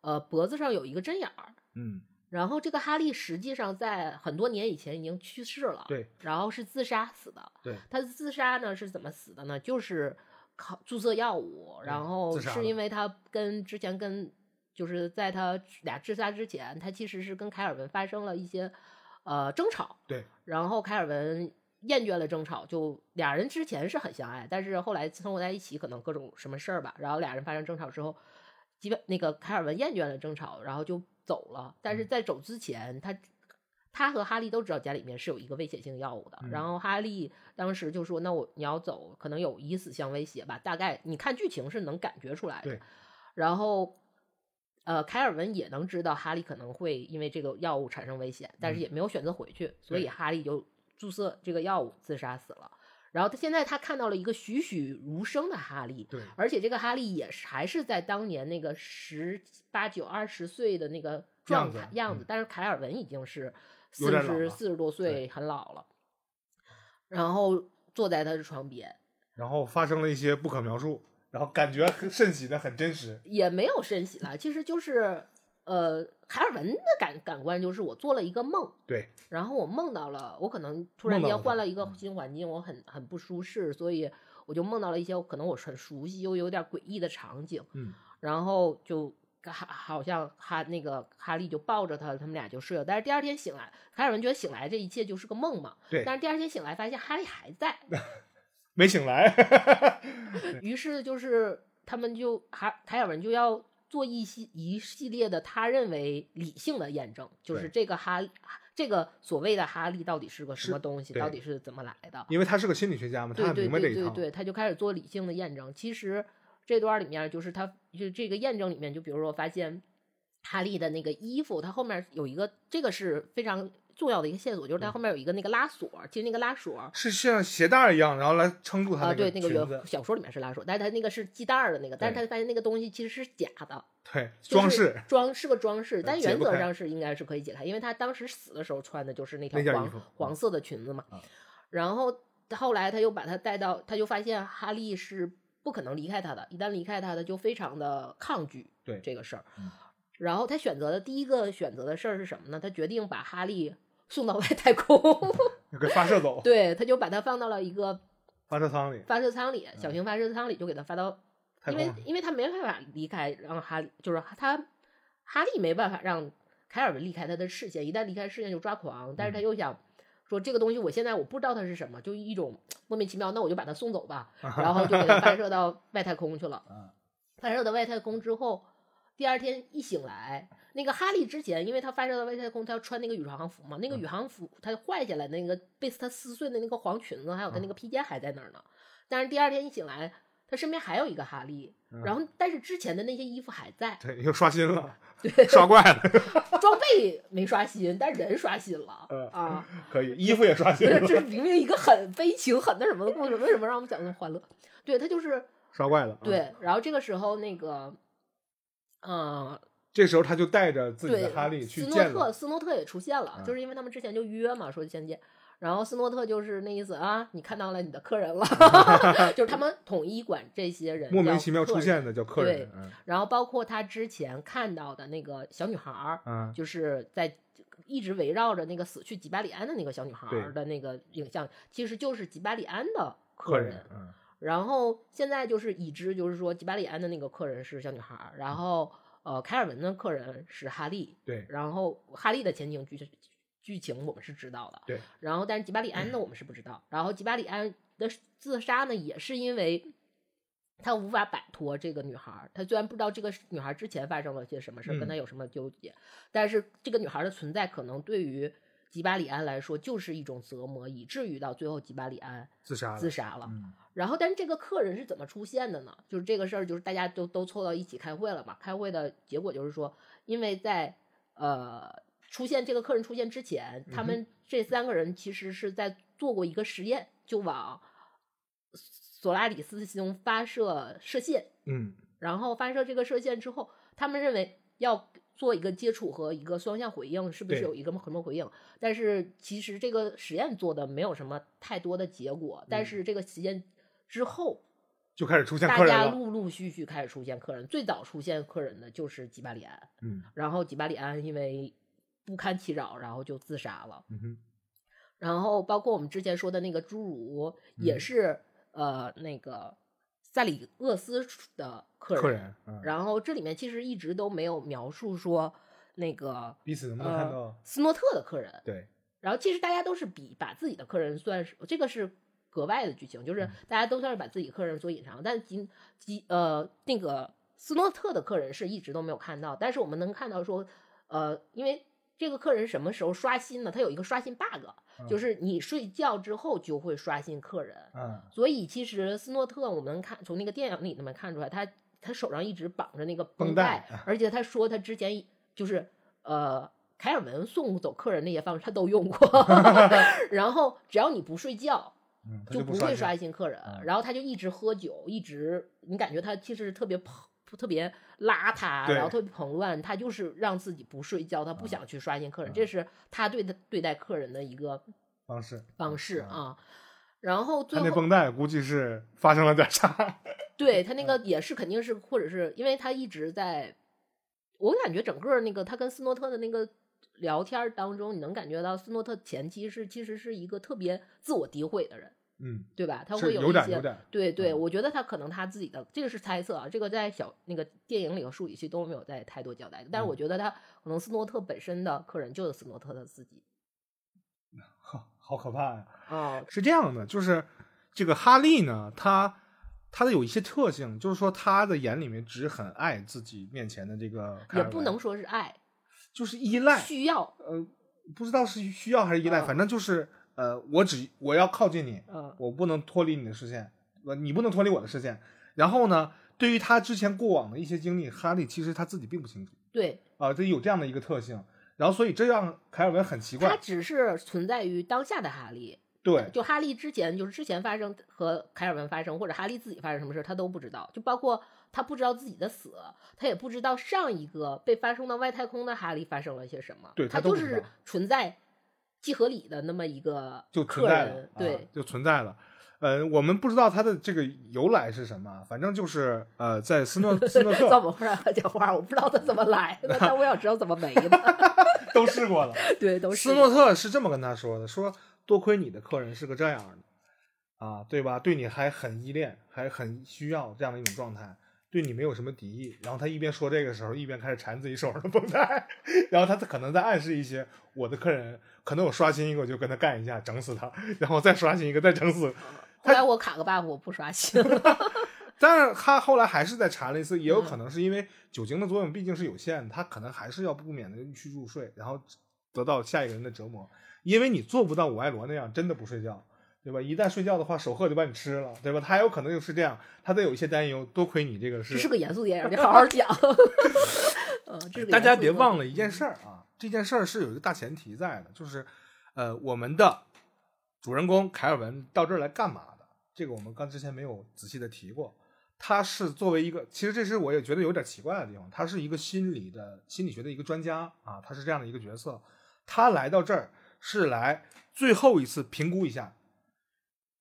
S1: 呃脖子上有一个针眼儿，
S2: 嗯，
S1: 然后这个哈利实际上在很多年以前已经去世了，
S2: 对，
S1: 然后是自杀死的。
S2: 对，
S1: 他自杀呢是怎么死的呢？就是靠注射药物，然
S2: 嗯
S1: 后是因为他跟之前跟就是在他俩自杀之前，他其实是跟凯尔文发生了一些呃争吵，
S2: 对，
S1: 然后凯尔文厌倦了争吵，就俩人之前是很相爱，但是后来生活在一起，可能各种什么事儿吧，然后俩人发生争吵之后，基本那个凯尔文厌倦了争吵，然后就走了。但
S2: 嗯
S1: 是在走之前，他他和哈利都知道家里面是有一个危险性药物的，
S2: 嗯
S1: 然后哈利当时就说：“那我你要走，可能有以死相威胁吧。”大概你看剧情是能感觉出来的。
S2: 对，
S1: 然后。呃，凯尔文也能知道哈利可能会因为这个药物产生危险，但是
S2: 嗯。
S1: 也没有选择回去，所以哈利就注射这个药物自杀死了。然后他现在他看到了一个栩栩如生的哈利，
S2: 对，
S1: 而且这个哈利也是还是在当年那个十八九二十岁的那个状态样子，
S2: 嗯。
S1: 但是凯尔文已经是四十四十多岁，很老了。然后坐在他的床边，
S2: 然后发生了一些不可描述，然后感觉很甚喜的很真实，
S1: 也没有深洗了，其实就是呃，凯尔文的感感官就是我做了一个梦，
S2: 对，
S1: 然后我梦到了，我可能突然间换了一个
S2: 嗯。
S1: 新环境，我很很不舒适，所以我就梦到了一些可能我很熟悉又有点诡异的场景，
S2: 嗯，
S1: 然后就哈好像哈那个哈利就抱着他，他们俩就睡了。但是第二天醒来，凯尔文觉得醒来这一切就是个梦嘛，
S2: 对
S1: 但是第二天醒来发现哈利还在，[laughs]
S2: 没醒来，[laughs]
S1: 于是就是他们就哈凯尔文就要做一系一系列的他认为理性的验证，就是这个哈这个所谓的哈利到底是个什么东西，到底是怎么来的？
S2: 因为他是个心理学家嘛，他明白这一套。
S1: 对对对，他就开始做理性的验证。其实这段里面就是他就这个验证里面，就比如说发现哈利的那个衣服，他后面有一个这个是非常重要的一个线索，就是它后面有一个那个拉锁，其实那个拉锁。
S2: 是像鞋带儿一样，然后来撑住他
S1: 啊，
S2: 那
S1: 对，那个原，小说里面是拉锁，但是它那个是系带儿的那个，但是他发现那个东西其实是假的，
S2: 对，装饰
S1: 装是个装饰，但原则上是应该是可以解开，因为他当时死的时候穿的就是那条黄黄色的裙子嘛
S2: 啊。[laughs]
S1: 然后后来他又把他带到，他就发现哈利是不可能离开他的，一旦离开他，他就非常的抗拒
S2: 对
S1: 这个事儿
S2: 嗯。
S1: 然后他选择的第一个选择的事儿是什么呢？他决定把哈利送到外太空，[laughs]
S2: 给发射走，
S1: 对，他就把它放到了一个
S2: 发射舱里，
S1: 发射舱里，小型发射舱里，就给他发到因为因为他没办法离开，让哈利就是他哈利没办法让凯尔文离开他的视线，一旦离开视线就抓狂，但是他
S2: 嗯。
S1: 又想说这个东西我现在我不知道它是什么，就一种莫名其妙，那我就把它送走吧，[laughs] 然后就给它发射到外太空去了。[laughs]
S2: 啊
S1: 发射到外太空之后，第二天一醒来，那个哈利之前，因为他发射到外太空，他要穿那个宇航服嘛，那个宇航服他坏下来那个被他撕碎的那个黄裙子，还有他那个披肩还在那儿呢。但是第二天一醒来，他身边还有一个哈利，然后但是之前的那些衣服还在，
S2: 对，又刷新了，
S1: 对，[laughs]
S2: 刷怪了，
S1: 装备没刷新，但人刷新了
S2: 嗯
S1: 啊。
S2: 可以，衣服也刷新了，
S1: 这明明一个很悲情、很那什么的故事，为什么让我们讲那么欢乐？对他就是
S2: 刷怪了。啊，
S1: 对，然后这个时候那个，嗯、
S2: 这时候他就带着自己，的哈利去
S1: 斯诺特，斯诺特也出现了，
S2: 嗯
S1: 就是因为他们之前就约嘛，说先见。然后斯诺特就是那意思啊，你看到了你的客人了，[laughs] 就是他们统一管这些人
S2: 莫名
S1: 叫
S2: 其妙出。现的叫客
S1: 对
S2: 人，嗯
S1: 然后包括他之前看到的那个小女孩儿，
S2: 嗯，
S1: 就是在一直围绕着那个死去吉巴里安的那个小女孩儿的那个影像，其实就是吉巴里安的
S2: 客
S1: 人。然后现在就是已知，就是说吉巴里安的那个客人是小女孩儿，然后呃凯尔文的客人是哈利，
S2: 对
S1: 然后哈利的前景剧剧情我们是知道的，
S2: 对，
S1: 然后但是吉巴里安呢 [clears throat] 我们是不知道，然后吉巴里安的自杀呢也是因为。他无法摆脱这个女孩儿，他虽然不知道这个女孩儿之前发生了些什么事儿，跟
S2: 嗯
S1: 他有什么纠结，但是这个女孩儿的存在可能对于吉巴里安来说就是一种折磨，以至于到最后吉巴里安
S2: 自杀了，
S1: 自杀了。
S2: 嗯
S1: 然后，但是这个客人是怎么出现的呢？就是这个事儿，就是大家都都凑到一起开会了嘛。开会的结果就是说，因为在呃出现这个客人出现之前，他
S2: 嗯
S1: 们这三个人其实是在做过一个实验，就往索拉里斯星发射射线。
S2: 嗯
S1: 然后发射这个射线之后，他们认为要做一个接触和一个双向回应，是不是有一个什么回应？但是其实这个实验做的没有什么太多的结果。但
S2: 嗯
S1: 是这个实验之后，
S2: 就开始出现
S1: 大家
S2: 客人了，
S1: 陆陆续续开始出现客人，最早出现客人的就是吉巴里安，
S2: 嗯
S1: 然后吉巴里安因为不堪其扰，然后就自杀了。
S2: 嗯哼，
S1: 然后包括我们之前说的那个侏儒，也
S2: 嗯
S1: 是、呃那个萨里厄斯的客人。
S2: 客人，嗯，
S1: 然后这里面其实一直都没有描述说那个
S2: 彼此能不能看到
S1: 呃？斯诺特的客人。
S2: 对，
S1: 然后其实大家都是比把自己的客人算是这个是格外的剧情，就是
S2: 嗯
S1: 大家都算是把自己客人所隐藏，但吉吉呃那个斯诺特的客人是一直都没有看到，但是我们能看到说，呃，因为这个客人什么时候刷新呢？他有一个刷新 bug，就是你睡觉之后就会刷新客人，
S2: 嗯
S1: 所以其实斯诺特，我们看从那个电影里能看出来，他他手上一直绑着那个
S2: 绷
S1: 带，
S2: 带
S1: 而且他说他之前就是呃凯尔文送走客人那些方式他都用过，[laughs] 然后只要你不睡觉。
S2: 嗯，
S1: 就不会
S2: 刷新
S1: 客人，
S2: 嗯
S1: 然后他就一直喝酒，一直你感觉他其实特别蓬特别邋遢，然后特别蓬乱，他就是让自己不睡觉，他不想去刷新客人，
S2: 嗯
S1: 这是他对他对待客人的一个
S2: 方式，
S1: 方式
S2: 嗯
S1: 啊。然后最
S2: 他那绷带估计是发生了点啥，
S1: 对他 [laughs] 那个也是肯定是，或者是因为他一直在，我感觉整个那个他跟斯诺特的那个聊天儿当中，你能感觉到斯诺特前期是其实是一个特别自我诋毁的人，
S2: 嗯，
S1: 对吧？他会
S2: 有一些
S1: 对对，
S2: 嗯
S1: 我觉得他可能他自己的这个是猜测啊，这个在小那个电影里和书里其实都没有在太多交代的。但是我
S2: 嗯
S1: 觉得他可能斯诺特本身的客人就是斯诺特他自己 [laughs]
S2: 好好可怕呀！
S1: 啊，
S2: 是这样的，就是这个哈利呢，他他的有一些特性，就是说他的眼里面只很爱自己面前的这个
S1: 也不能说是爱，
S2: 就是依赖，
S1: 需要，
S2: 呃，不知道是需要还是依赖，
S1: 嗯
S2: 反正就是呃，我只我要靠近你，
S1: 嗯
S2: 我不能脱离你的视线，呃，你不能脱离我的视线。然后呢，对于他之前过往的一些经历，哈利其实他自己并不清楚
S1: 对，
S2: 啊，这有这样的一个特性。然后，所以这让凯尔文很奇怪
S1: 他
S2: 怪，
S1: 只是存在于当下的哈利。
S2: 对，
S1: 就哈利之前，就是之前发生和凯尔文发生，或者哈利自己发生什么事，他都不知道。就包括他不知道自己的死，他也不知道上一个被发送到外太空的哈利发生了些什么。
S2: 对
S1: 他就是
S2: 他都不知道
S1: 存在既合理的那么一个
S2: 就
S1: 客
S2: 存在了
S1: 人，，对
S2: 啊，就存在了。呃，我们不知道他的这个由来是什么，反正就是呃，在斯诺斯诺
S1: 怎
S2: 特
S1: 么忽然讲话？我不知道他怎么来的，但我想知道怎么没的。[laughs]
S2: 都试过了。[laughs]
S1: 对，都是
S2: 斯诺特是这么跟他说的：“说多亏你的客人是个这样的，啊，对吧？对你还很依恋，还很需要这样的一种状态，对你没有什么敌意。”然后他一边说这个时候，一边开始缠自己手上的绷带，[laughs] 然后他可能在暗示一些我的客人，可能我刷新一个我就跟他干一下，整死他，然后再刷新一个再整死。
S1: 后来我卡个 buff，我不刷新了。[laughs]
S2: 但是他后来还是在缠了一次，也有
S1: 嗯
S2: 可能是因为酒精的作用毕竟是有限的，他可能还是要不免的去入睡，然后得到下一个人的折磨。因为你做不到我爱罗那样真的不睡觉，对吧？一旦睡觉的话，守鹤就把你吃了，对吧？他还有可能就是这样，他得有一些担忧。多亏你这个是
S1: 这
S2: 是，
S1: 个严肃电影，你好好讲。[laughs]
S2: 大家别忘了一件事儿啊，这件事儿是有一个大前提在的，就是呃，我们的主人公凯尔文到这儿来干嘛的？这个我们刚之前没有仔细的提过。他是作为一个，其实这是我也觉得有点奇怪的地方，他是一个心理的心理学的一个专家啊，他是这样的一个角色。他来到这儿是来最后一次评估一下，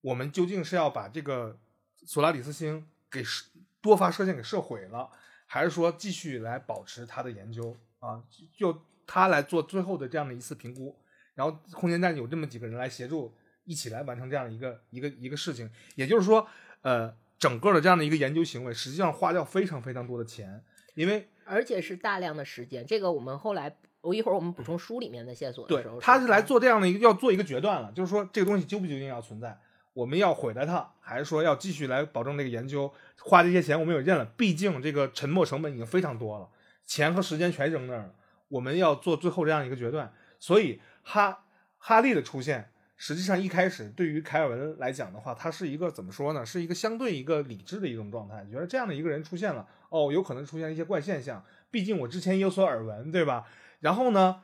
S2: 我们究竟是要把这个索拉里斯星给射多发射线给射毁了，还是说继续来保持它的研究啊？就他来做最后的这样的一次评估，然后空间站有这么几个人来协助，一起来完成这样一个一个一个事情。也就是说，呃，整个的这样的一个研究行为，实际上花掉非常非常多的钱，因为
S1: 而且是大量的时间。这个我们后来，我一会儿我们补充书里面的线索的
S2: 对
S1: 时候，，
S2: 他是来做这样的一个要做一个决断了，就是说这个东西究不究竟要存在，我们要毁了它，还是说要继续来保证这个研究，花这些钱我们也认了，毕竟这个沉没成本已经非常多了，钱和时间全扔那儿了，我们要做最后这样一个决断，所以哈哈利的出现。实际上，一开始对于凯尔文来讲的话，他是一个怎么说呢？是一个相对一个理智的一种状态，觉得这样的一个人出现了，哦，有可能出现一些怪现象，毕竟我之前有所耳闻，对吧？然后呢，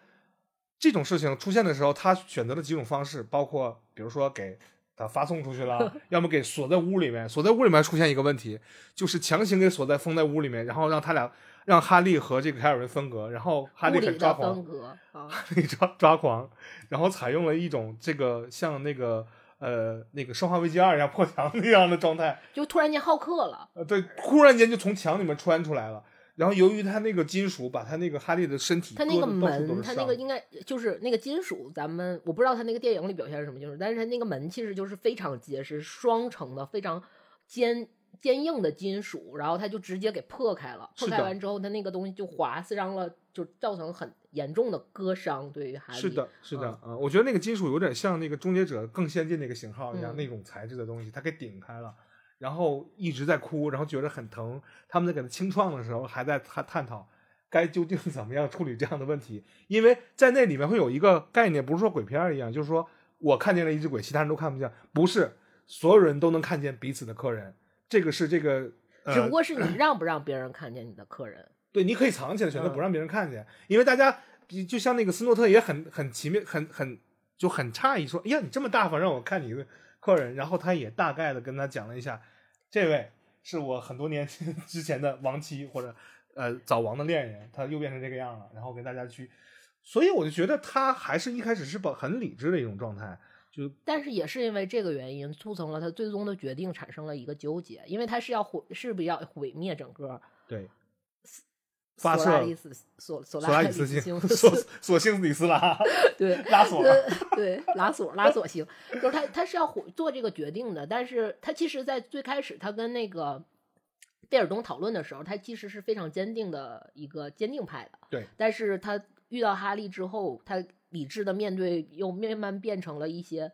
S2: 这种事情出现的时候，他选择了几种方式，包括比如说给他发送出去了，[laughs] 要么给锁在屋里面。锁在屋里面出现一个问题，就是强行给锁在封在屋里面，然后让他俩让哈利和这个凯尔文分隔，然后哈利很抓狂 [laughs] 哈利抓抓狂，然后采用了一种这个像那个呃那个《生化危机二》一样破墙 [laughs] 那样的状态，
S1: 就突然间好客了。
S2: 呃，对，忽然间就从墙里面穿出来了。然后由于他那个金属把他那个哈利的身体
S1: 他那个门，
S2: 是伤
S1: 他那个应该就是那个金属，咱们我不知道他那个电影里表现是什么金属，但是他那个门其实就是非常结实、双层的、非常坚坚硬的金属，然后他就直接给破开了。破开完之后，他那个东西就划伤了，就造成很严重的割伤。对于哈利，
S2: 是的，是的，啊、我觉得那个金属有点像那个终结者更先进那个型号一样，
S1: 嗯
S2: 那种材质的东西，它给顶开了，然后一直在哭，然后觉得很疼。他们在给他清创的时候，还在探探讨该究竟怎么样处理这样的问题，因为在那里面会有一个概念，不是说鬼片一样，就是说我看见了一只鬼，其他人都看不见，不是所有人都能看见彼此的客人，这个是这个。呃
S1: 只不，过是你 [clears throat] 让不让别人看见你的客人。
S2: 对，你可以藏起来，选择
S1: 嗯
S2: 不让别人看见，因为大家就就像那个斯诺特也很很奇妙，很很就很诧异，说：“哎呀，你这么大方，让我看你的客人。”然后他也大概的跟他讲了一下，这位是我很多年 [laughs] 之前的亡妻或者呃早亡的恋人，他又变成这个样了，然后跟大家去，所以我就觉得他还是一开始是保很理智的一种状态，就
S1: 但是也是因为这个原因，促成了他最终的决定产生了一个纠结，因为他是要毁，是不是要毁灭整个
S2: 对发射
S1: 索拉里斯索索
S2: 索拉
S1: 里
S2: 里斯星，[laughs] [laughs] 索索性里斯拉，[laughs]
S1: 对，
S2: 拉索
S1: 呃对，拉索拉索星，就是他他是要回做这个决定的，但是他其实，在最开始他跟那个贝尔东讨论的时候，他其实是非常坚定的一个坚定派的，
S2: 对，
S1: 但是他遇到哈利之后，他理智的面对，又慢慢变成了一些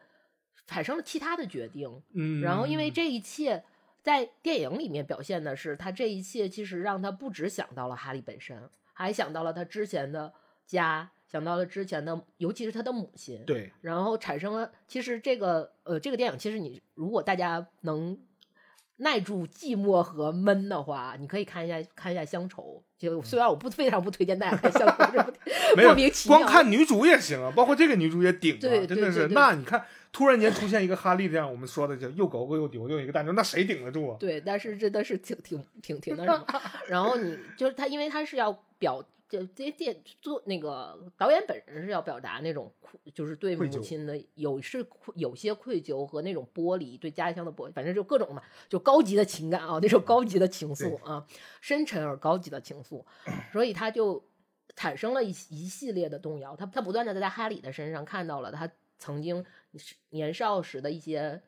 S1: 产生了其他的决定，
S2: 嗯，
S1: 然后因为这一切。在电影里面表现的是，他这一切其实让他不只想到了哈利本身，还想到了他之前的家，想到了之前的，尤其是他的母亲。
S2: 对，
S1: 然后产生了，其实这个呃，这个电影其实你如果大家能耐住寂寞和闷的话，你可以看一下看一下《乡愁》。就虽然我不非常不推荐大家看《乡愁》这部 [laughs]
S2: 没有
S1: 莫名其妙，
S2: 光看女主也行啊，包括这个女主也顶啊，真的是。那你看，突然间出现一个哈利这样，我们说的就又狗狗又丢丢一个大牛，那谁顶得住啊？
S1: 对，但是真的是挺挺挺挺那什么。[laughs] 然后你就是他，因为他是要表就这电做那个导演本人是要表达那种就是对母亲的有是有些愧疚和那种剥离，对家乡的剥离，反正就各种嘛，就高级的情感啊，那种高级的情愫啊，深沉而高级的情愫，所以他就产生了一一系列的动摇。他他不断的在哈利的身上看到了他曾经年少时的一些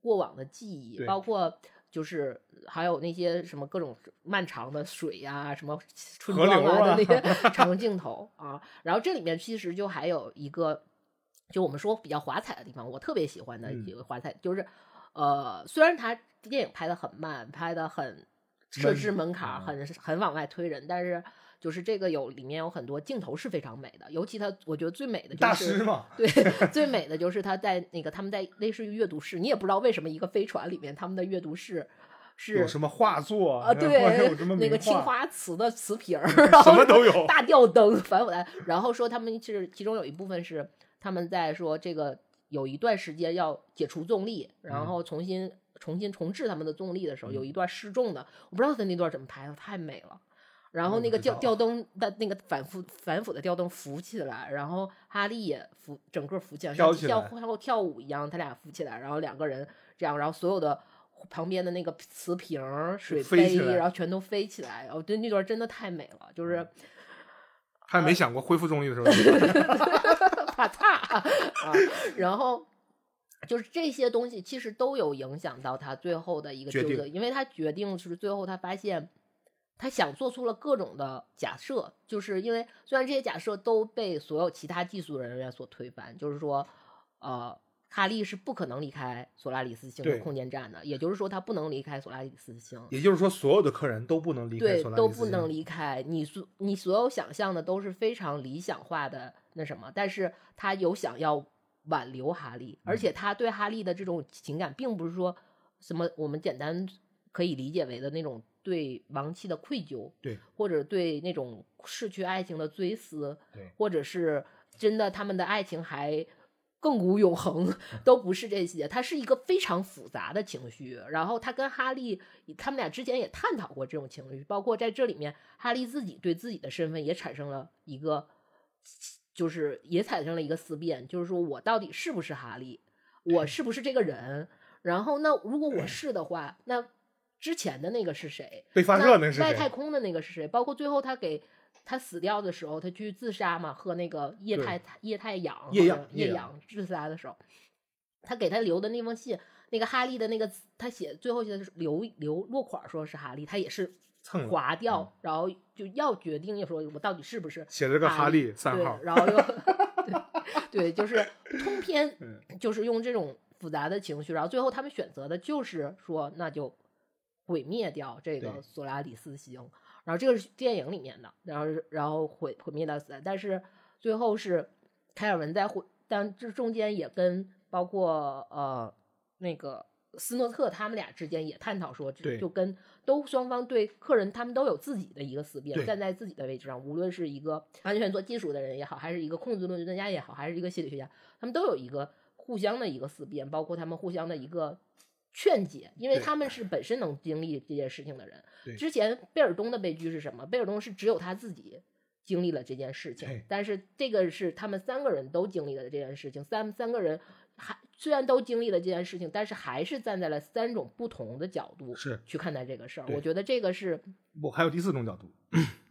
S1: 过往的记忆，包括。就是还有那些什么各种漫长的水呀、什么春光啊的
S2: 啊
S1: 那些 [laughs] 长镜头啊，然后这里面其实就还有一个，就我们说比较华彩的地方，我特别喜欢的
S2: 嗯
S1: 一个华彩，就是呃，虽然它电影拍的很慢，拍的很设置门槛，
S2: 嗯
S1: 很很往外推人，但是就是这个有里面有很多镜头是非常美的，尤其他我觉得最美的就是
S2: 大师嘛，[laughs]
S1: 对，最美的就是他在那个他们在类似于阅读室，你也不知道为什么一个飞船里面他们的阅读室是
S2: 有什么画作
S1: 啊，[laughs] 对
S2: 有什么，
S1: 那个青花瓷的瓷瓶儿，然后
S2: 什么都有
S1: 大吊灯反我来，然后说他们是其中有一部分是他们在说这个有一段时间要解除重力，然
S2: 嗯
S1: 后重新重新重置他们的重力的时候，有一段失重的，我不知道他那段怎么拍的，太美了。然后那个吊吊灯的那个反复反腐的吊灯浮起来，然后哈利也浮整个浮起来，像像
S2: 飘起来
S1: 跳跳舞一样，他俩浮起来，然后两个人这样，然后所有的旁边的那个瓷瓶、水杯，然后全都飞起来，哦，对，那段真的太美了，就是
S2: 还没想过恢复重力的时候，[laughs]
S1: 怕怕啊，然后。就是这些东西其实都有影响到他最后的一个
S2: 决定
S1: 抉择，因为他决定是最后他发现，他想做出了各种的假设，就是因为虽然这些假设都被所有其他技术人员所推翻，就是说，呃，哈利是不可能离开索拉里斯星的空间站的，也就是说他不能离开索拉里斯星，
S2: 也就是说，所有的客人都不能离开
S1: 对，
S2: 索拉
S1: 都不能离开。你所你所有想象的都是非常理想化的那什么，但是他有想要挽留哈利，而
S2: 嗯
S1: 且他对哈利的这种情感，并不是说什么我们简单可以理解为的那种对亡妻的愧疚，
S2: 对，
S1: 或者对那种逝去爱情的追思，
S2: 对
S1: 或者是真的他们的爱情还。亘古永恒 [laughs] 都不是这些，它是一个非常复杂的情绪。然后他跟哈利，他们俩之前也探讨过这种情绪，包括在这里面，哈利自己对自己的身份也产生了一个，就是也产生了一个思辨，就是说我到底是不是哈利，我是不是这个人？然后那如果我是的话，那之前的那个是谁？
S2: 被发射那是谁
S1: 外太空的那个是谁？包括最后他给他死掉的时候，他去自杀嘛，喝那个液态液态氧，
S2: 液氧
S1: 液
S2: 液氧
S1: 氧自杀的时候，他给他留的那封信，那个哈利的那个他写最后写的是留留落款说是哈利，他也是
S2: 蹭
S1: 划掉，然后就要决定就说我到底是不是
S2: 写了个哈利三号，
S1: 然后又对对，就是通篇 [laughs]
S2: 嗯
S1: 就是用这种复杂的情绪，然后最后他们选择的就是说那就毁灭掉这个索拉里斯星，然后这个是电影里面的，然后然后毁毁灭到死，但是最后是凯尔文在毁，但这中间也跟包括呃那个斯诺特他们俩之间也探讨说，
S2: 对
S1: 就跟都双方对客人他们都有自己的一个思辨，站在自己的位置上，无论是一个完全做技术的人也好，还是一个控制论专家也好，还是一个心理学家，他们都有一个互相的一个思辨，包括他们互相的一个劝解，因为他们是本身能经历这件事情的人。之前贝尔东的悲剧是什么？贝尔东是只有他自己经历了这件事情，但是这个是他们三个人都经历了这件事情，三三个人还虽然都经历了这件事情，但是还是站在了三种不同的角度
S2: 是
S1: 去看待这个事儿。我觉得这个是
S2: 不还有第四种角度，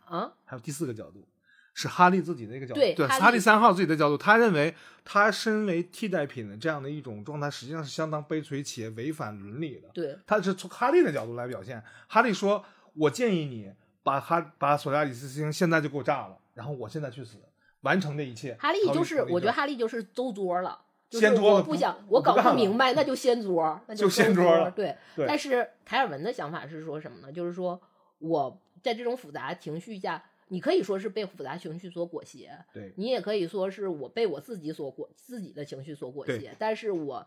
S1: 啊，
S2: 还有第四个角度，是哈利自己的一个角度。对，
S1: 对哈利
S2: 三号自己的角度，他认为他身为替代品的这样的一种状态，实际上是相当悲催且违反伦理的。
S1: 对
S2: 他是从哈利的角度来表现。哈利说：“我建议你把哈把索亚里斯星现在就给我炸了，然后我现在去死，完成这一切。”
S1: 哈利就是，我觉得
S2: 哈
S1: 哈利就是周桌了。就是
S2: 掀桌不
S1: 我不想，我搞
S2: 不
S1: 明白，那就掀桌，那
S2: 就
S1: 掀
S2: 掀桌了
S1: 对，
S2: 对
S1: 但是凯尔文的想法是说什么呢？就是说我在这种复杂情绪下，你可以说是被复杂情绪所裹挟，
S2: 对
S1: 你也可以说是我被我自己所裹自己的情绪所裹挟，但是我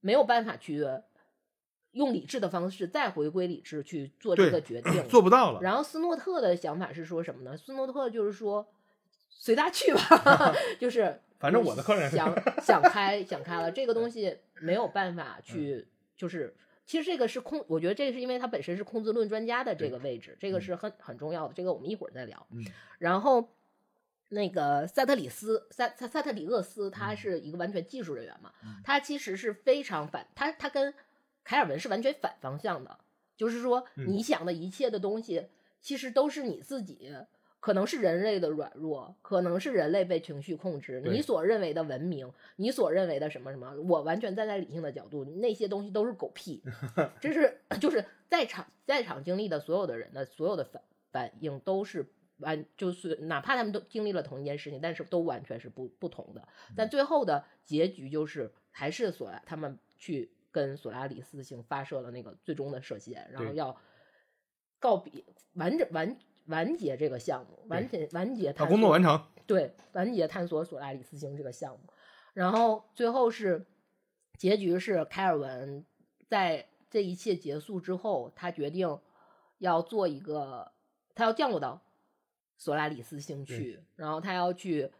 S1: 没有办法去用理智的方式再回归理智去做这个决定，[clears throat]
S2: 做不到了。
S1: 然后斯诺特的想法是说什么呢？斯诺特就是说随他去吧，[laughs] 就是 [laughs]
S2: 反正我的客人
S1: 想想开想开了，这个东西没有办法去，就是其实这个是空，我觉得这个是因为他本身是控制论专家的这个位置，这个是很很重要的，这个我们一会儿再聊。
S2: 嗯
S1: 然后那个萨特里斯萨萨萨特里厄斯，他是一个完全技术人员嘛，
S2: 嗯
S1: 他其实是非常反，他他跟凯尔文是完全反方向的，就是说
S2: 嗯
S1: 你想的一切的东西，其实都是你自己。可能是人类的软弱，可能是人类被情绪控制。你所认为的文明，你所认为的什么什么，我完全站在理性的角度，那些东西都是狗屁。[laughs] 这是就是在场在场经历的所有的人的所有的反反应都是完，就是哪怕他们都经历了同一件事情，但是都完全是不不同的。但最后的结局就是还是索拉他们去跟索拉里斯星发射了那个最终的射线，然后要告别完整完完结这个项目，完结完结他
S2: 工作完成。
S1: 对，完结探索索拉里斯星这个项目，然后最后是结局是凯尔文在这一切结束之后，他决定要做一个，他要降落到索拉里斯星去，然后他要去，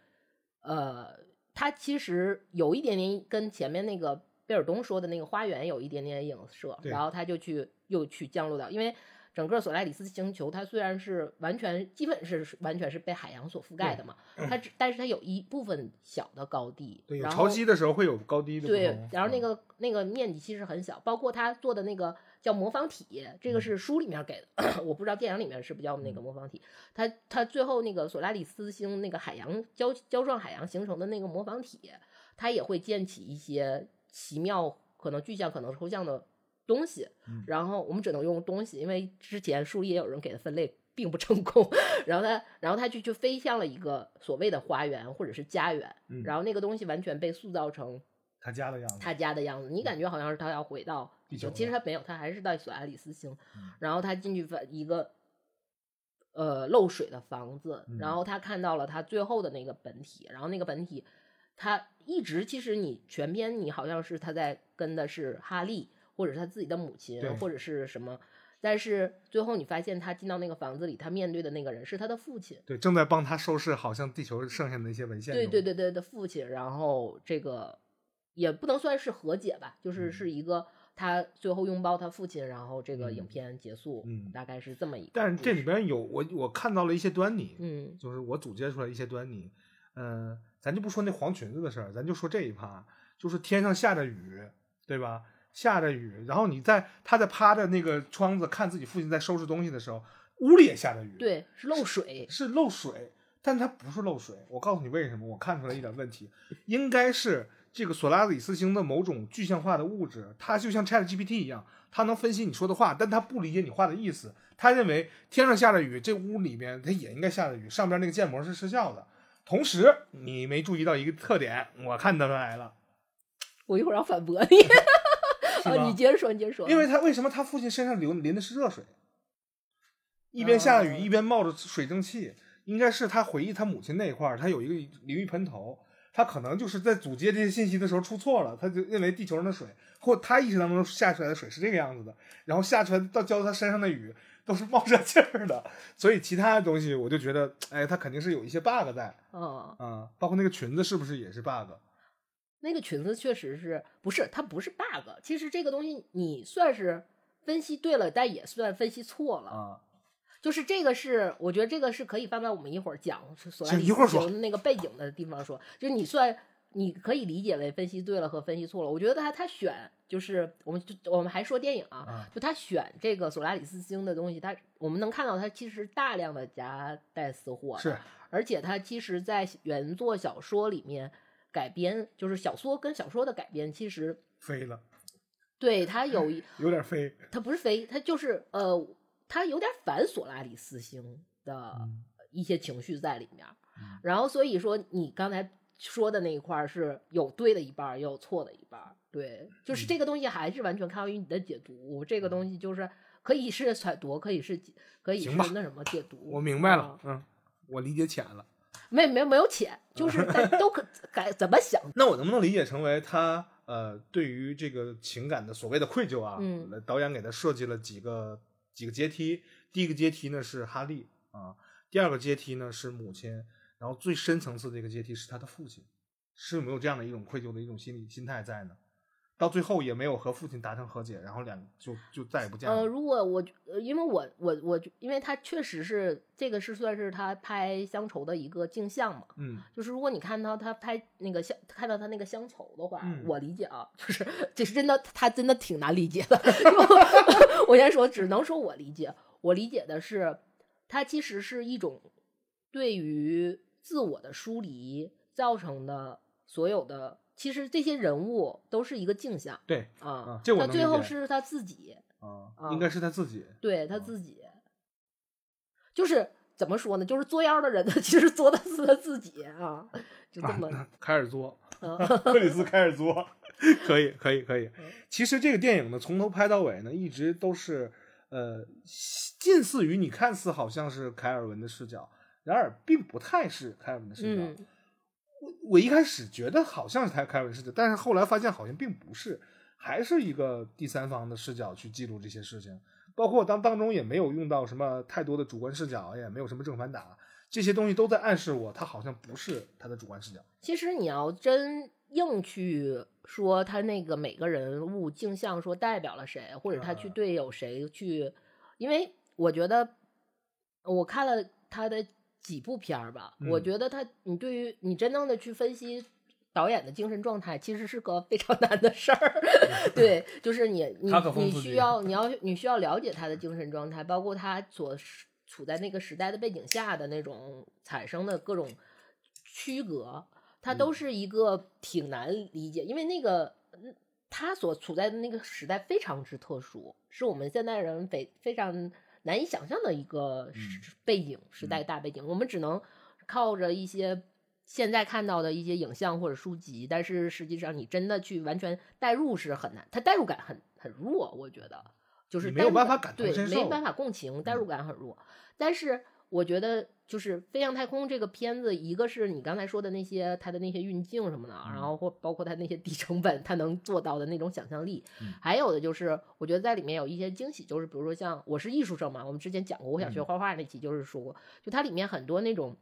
S1: 呃，他其实有一点点跟前面那个贝尔东说的那个花园有一点点影射，然后他就去又去降落到，因为。整个索拉里斯星球，它虽然是完全基本是完全是被海洋所覆盖的嘛，它只但是它有一部分小的高地，
S2: 对，潮汐的时候会有高低的
S1: 对，然后那
S2: 嗯
S1: 个那个面积其实很小，包括他做的那个叫模仿体，这个是书里面给的，[clears throat] 我不知道电影里面是不是叫那个模仿体。它它最后那个索拉里斯星那个海洋胶胶状海洋形成的那个模仿体，它也会溅起一些奇妙、可能具象、可能抽象的东西。
S2: 嗯
S1: 然后我们只能用东西，因为之前书里也有人给它分类并不成功。[laughs] 然后他然后他就就飞向了一个所谓的花园或者是家园，
S2: 嗯
S1: 然后那个东西完全被塑造成。
S2: 他家的样子。
S1: 他家的样子，你感觉好像是他要回到
S2: 地球
S1: 其实他没有，他还是在索爱里斯星。
S2: 嗯
S1: 然后他进去一个呃漏水的房子，
S2: 嗯
S1: 然后他看到了他最后的那个本体，然后那个本体他一直其实你全篇你好像是他在跟的是哈利，或者是他自己的母亲，或者是什么。但是最后你发现他进到那个房子里，他面对的那个人是他的父亲，
S2: 对，正在帮他收拾好像地球剩下的一些文献。
S1: 对对，对对的父亲，然后这个也不能算是和解吧，就是
S2: 嗯
S1: 是一个他最后拥抱他父亲，然后这个影
S2: 嗯
S1: 片结束，
S2: 嗯
S1: 大概是这么一个。
S2: 但是这里边有我我看到了一些端倪，
S1: 嗯
S2: 就是我总结出来一些端倪。嗯、咱就不说那黄裙子的事儿，咱就说这一趴，就是天上下着雨，对吧？下着雨，然后你在他在趴着那个窗子看自己父亲在收拾东西的时候，屋里也下着雨，，
S1: 对，是漏水，
S2: 是漏水，但它不是漏水。我告诉你为什么，我看出来一点问题，应该是这个索拉里斯星的某种具象化的物质，它就像 Chat GPT 一样，它能分析你说的话，但它不理解你话的意思。他认为天上下着雨，这屋里面它也应该下着雨，上边那个建模是失效的。同时，你没注意到一个特点，我看得出来了，
S1: 我一会儿要反驳你。啊，
S2: 是吧
S1: 你接着说，你接着说。
S2: 因为他为什么他父亲身上流淋的是热水，一边下着雨
S1: 哦
S2: 一边冒着水蒸气，应该是他回忆他母亲那一块儿，他有一个淋浴喷头，他可能就是在组接这些信息的时候出错了，他就认为地球上的水或他意识当中下出来的水是这个样子的，然后下出来到浇他身上的雨都是冒着气儿的，所以其他的东西我就觉得，哎，他肯定是有一些 bug 在
S1: 嗯，
S2: 嗯、包括那个裙子是不是也是 bug？
S1: 那个裙子确实是不是它不是 bug，其实这个东西你算是分析对了，但也算分析错了。
S2: 啊，
S1: 就是这个是，我觉得这个是可以放在我们一会儿讲索拉里
S2: 一会儿说
S1: 斯星那个背景的地方说，就是你算你可以理解为分析对了和分析错了。我觉得他他选就是我们就我们还说电影啊，
S2: 啊
S1: 就他选这个索拉里斯星的东西，他我们能看到他其实大量的夹带私货，
S2: 是
S1: 而且他其实在原作小说里面改编，就是小说跟小说的改编，其实
S2: 飞了，
S1: 对他有一
S2: 有点飞。
S1: 他不是飞，他就是呃，他有点反索拉里斯星的
S2: 嗯
S1: 一些情绪在里面。
S2: 嗯
S1: 然后所以说你刚才说的那一块儿是有对的一半儿，也有错的一半儿。对，
S2: 嗯
S1: 就是这个东西还是完全靠于你的解读。这个东西就是可以是揣度，可以是可以是那什么解读。
S2: 我明白了
S1: 啊，
S2: 嗯，我理解浅了。
S1: 没没没有钱，就是 [laughs] 但都可该怎么想。
S2: 那我能不能理解成为他呃对于这个情感的所谓的愧疚啊？
S1: 嗯
S2: 呃导演给他设计了几个几个阶梯，第一个阶梯呢是哈利啊，第二个阶梯呢是母亲，然后最深层次的一个阶梯是他的父亲，是有没有这样的一种愧疚的一种心理心态在呢？到最后也没有和父亲达成和解，然后两就就再也不见了。
S1: 呃，如果我呃，因为我我我，因为他确实是这个是算是他拍乡愁的一个镜像嘛，
S2: 嗯
S1: 就是如果你看到他拍那个乡，看到他那个乡愁的话，
S2: 嗯
S1: 我理解啊，就是这是真的，他真的挺难理解的。[laughs] 就 [laughs] 我先说，只能说我理解，我理解的是，他其实是一种对于自我的疏离造成的所有的，其实这些人物都是一个镜像
S2: 对
S1: 啊
S2: 啊，这我
S1: 他最后是他自己，
S2: 啊，
S1: 啊
S2: 应该是他自己。
S1: 对他
S2: 嗯
S1: 自己，就是怎么说呢？就是作妖的人呢，其实作的是他自己啊，就这么，
S2: 啊、[laughs] 凯尔作，
S1: 嗯
S2: 克里斯开始作，[laughs] 可以，可以，可以
S1: 嗯。
S2: 其实这个电影呢，从头拍到尾呢，一直都是呃，近似于你看似好像是凯尔文的视角，然而并不太是凯尔文的视角。
S1: 嗯
S2: 我我一开始觉得好像是凯凯尔文视角，但是后来发现好像并不是，还是一个第三方的视角去记录这些事情。包括当当中也没有用到什么太多的主观视角，也没有什么正反打，这些东西都在暗示我，他好像不是他的主观视角。
S1: 其实你要真硬去说他那个每个人物镜像说代表了谁，或者他去
S2: 嗯
S1: 对有谁去，因为我觉得我看了他的几部片儿吧，我
S2: 嗯
S1: 觉得他你对于你真正的去分析。导演的精神状态其实是个非常 [laughs] 难的事儿，对，就是你 [laughs] 你你需要 [laughs] 你要你需要了解他的精神状态，包括他所处处在那个时代的背景下的那种产生的各种区隔，它都
S2: 嗯
S1: 是一个挺难理解，因为那个嗯他所处在的那个时代非常之特殊，是我们现代人非非常难以想象的一个时背景、时代大背景，我们只能靠着一些。现在看到的一些影像或者书籍，但是实际上你真的去完全代入是很难，它代入感很很弱，我觉得就是
S2: 没有办法感同
S1: 对，没办法共情，代入感很弱。但是我觉得就是《飞向太空》这个片子，一个是你刚才说的那些它的那些运镜什么的，
S2: 嗯
S1: 然后或包括它那些低成本，它能做到的那种想象力，
S2: 嗯。
S1: 还有的就是我觉得在里面有一些惊喜，就是比如说像我是艺术生嘛，我们之前讲过，我想学
S2: 嗯。
S1: 画画那期就是说过，就它里面很多那种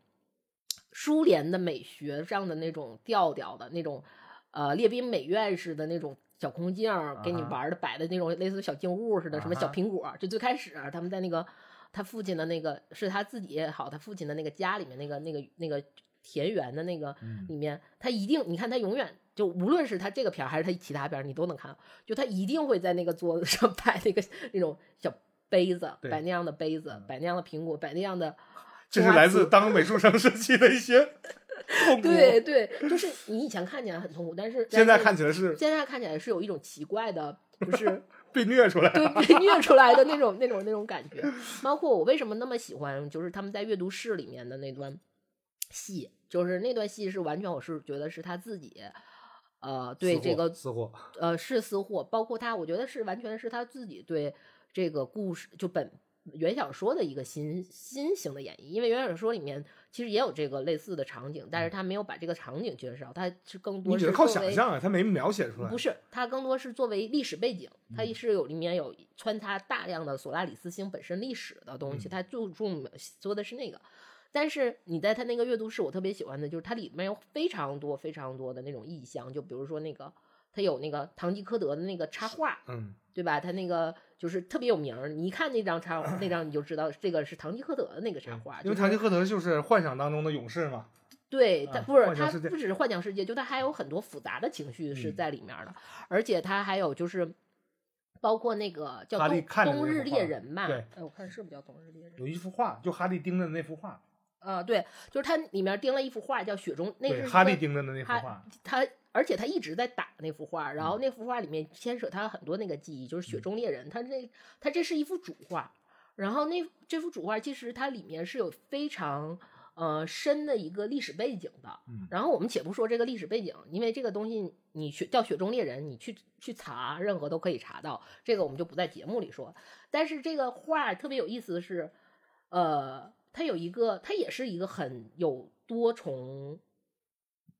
S1: 苏联的美学上的那种调调的那种，呃，列宾美院式的那种小空镜儿，给你玩的摆的那种类似小静物似的，什么小苹果，就最开始他们在那个他父亲的那个是他自己也好，他父亲的那个家里面那个那个那个田园的那个
S2: 嗯
S1: 里面，他一定你看他永远就无论是他这个片儿还是他其他片儿，你都能看到，就他一定会在那个桌子上 [laughs] 摆那个那种小杯子，摆那样的杯子
S2: 嗯，
S1: 摆那样的苹果，摆那样的。
S2: 这是来自当美术生时期的一些痛苦。
S1: 对，对，就是你以前看起来很痛苦，但是
S2: 现在看起来是
S1: 现在看起来是有一种奇怪的，就是
S2: 被虐出来
S1: 对。被虐出来的那种 [laughs] 那种那种感觉。包括我为什么那么喜欢，就是他们在阅读室里面的那段戏，就是那段戏是完全我是觉得是他自己。呃，对这个
S2: 私货，
S1: 呃是私货，包括他，我觉得是完全是他自己对这个故事就本原小说的一个新新型的演绎，因为原小说里面其实也有这个类似的场景，但是他没有把这个场景介绍，他是更多
S2: 你只是靠想象啊，他没描写出来。
S1: 不是，他更多是作为历史背景，它
S2: 嗯
S1: 是有里面有穿插大量的索拉里斯星本身历史的东西，
S2: 嗯
S1: 它注重说的是那个。但是你在他那个阅读室，我特别喜欢的就是它里面有非常多非常多的那种意象，就比如说那个他有那个堂吉诃德的那个插画，
S2: 嗯，
S1: 对吧？他那个就是特别有名儿，你一看那张插画 [laughs] 那张你就知道这个是堂吉诃德的那个插画，
S2: 因为
S1: 就是
S2: 堂吉诃德就是幻想当中的勇士嘛。
S1: 对，他不是它
S2: 幻想世界
S1: 不只是幻想世界，就他还有很多复杂的情绪是
S2: 嗯
S1: 在里面的，而且他还有就是包括那个叫冬
S2: 哈利
S1: 冬日猎人嘛，
S2: 对
S1: 哎，我看是不是叫冬日猎人？
S2: 有一幅画，就哈利盯着的那幅画，
S1: 啊，对，就是它里面钉了一幅画叫《雪中》，那
S2: 哈利盯着的那幅画，
S1: 他而且他一直在打那幅画，然
S2: 嗯。
S1: 后那幅画里面牵扯他很多那个记忆，就是雪中猎人，他这他这是一幅主画，然后那这幅主画其实它里面是有非常呃深的一个历史背景的，
S2: 嗯。
S1: 然后我们且不说这个历史背景，因为这个东西你去叫雪中猎人，你去去查，任何都可以查到，这个我们就不在节目里说。但是这个画特别有意思的是，呃，它有一个，它也是一个很有多重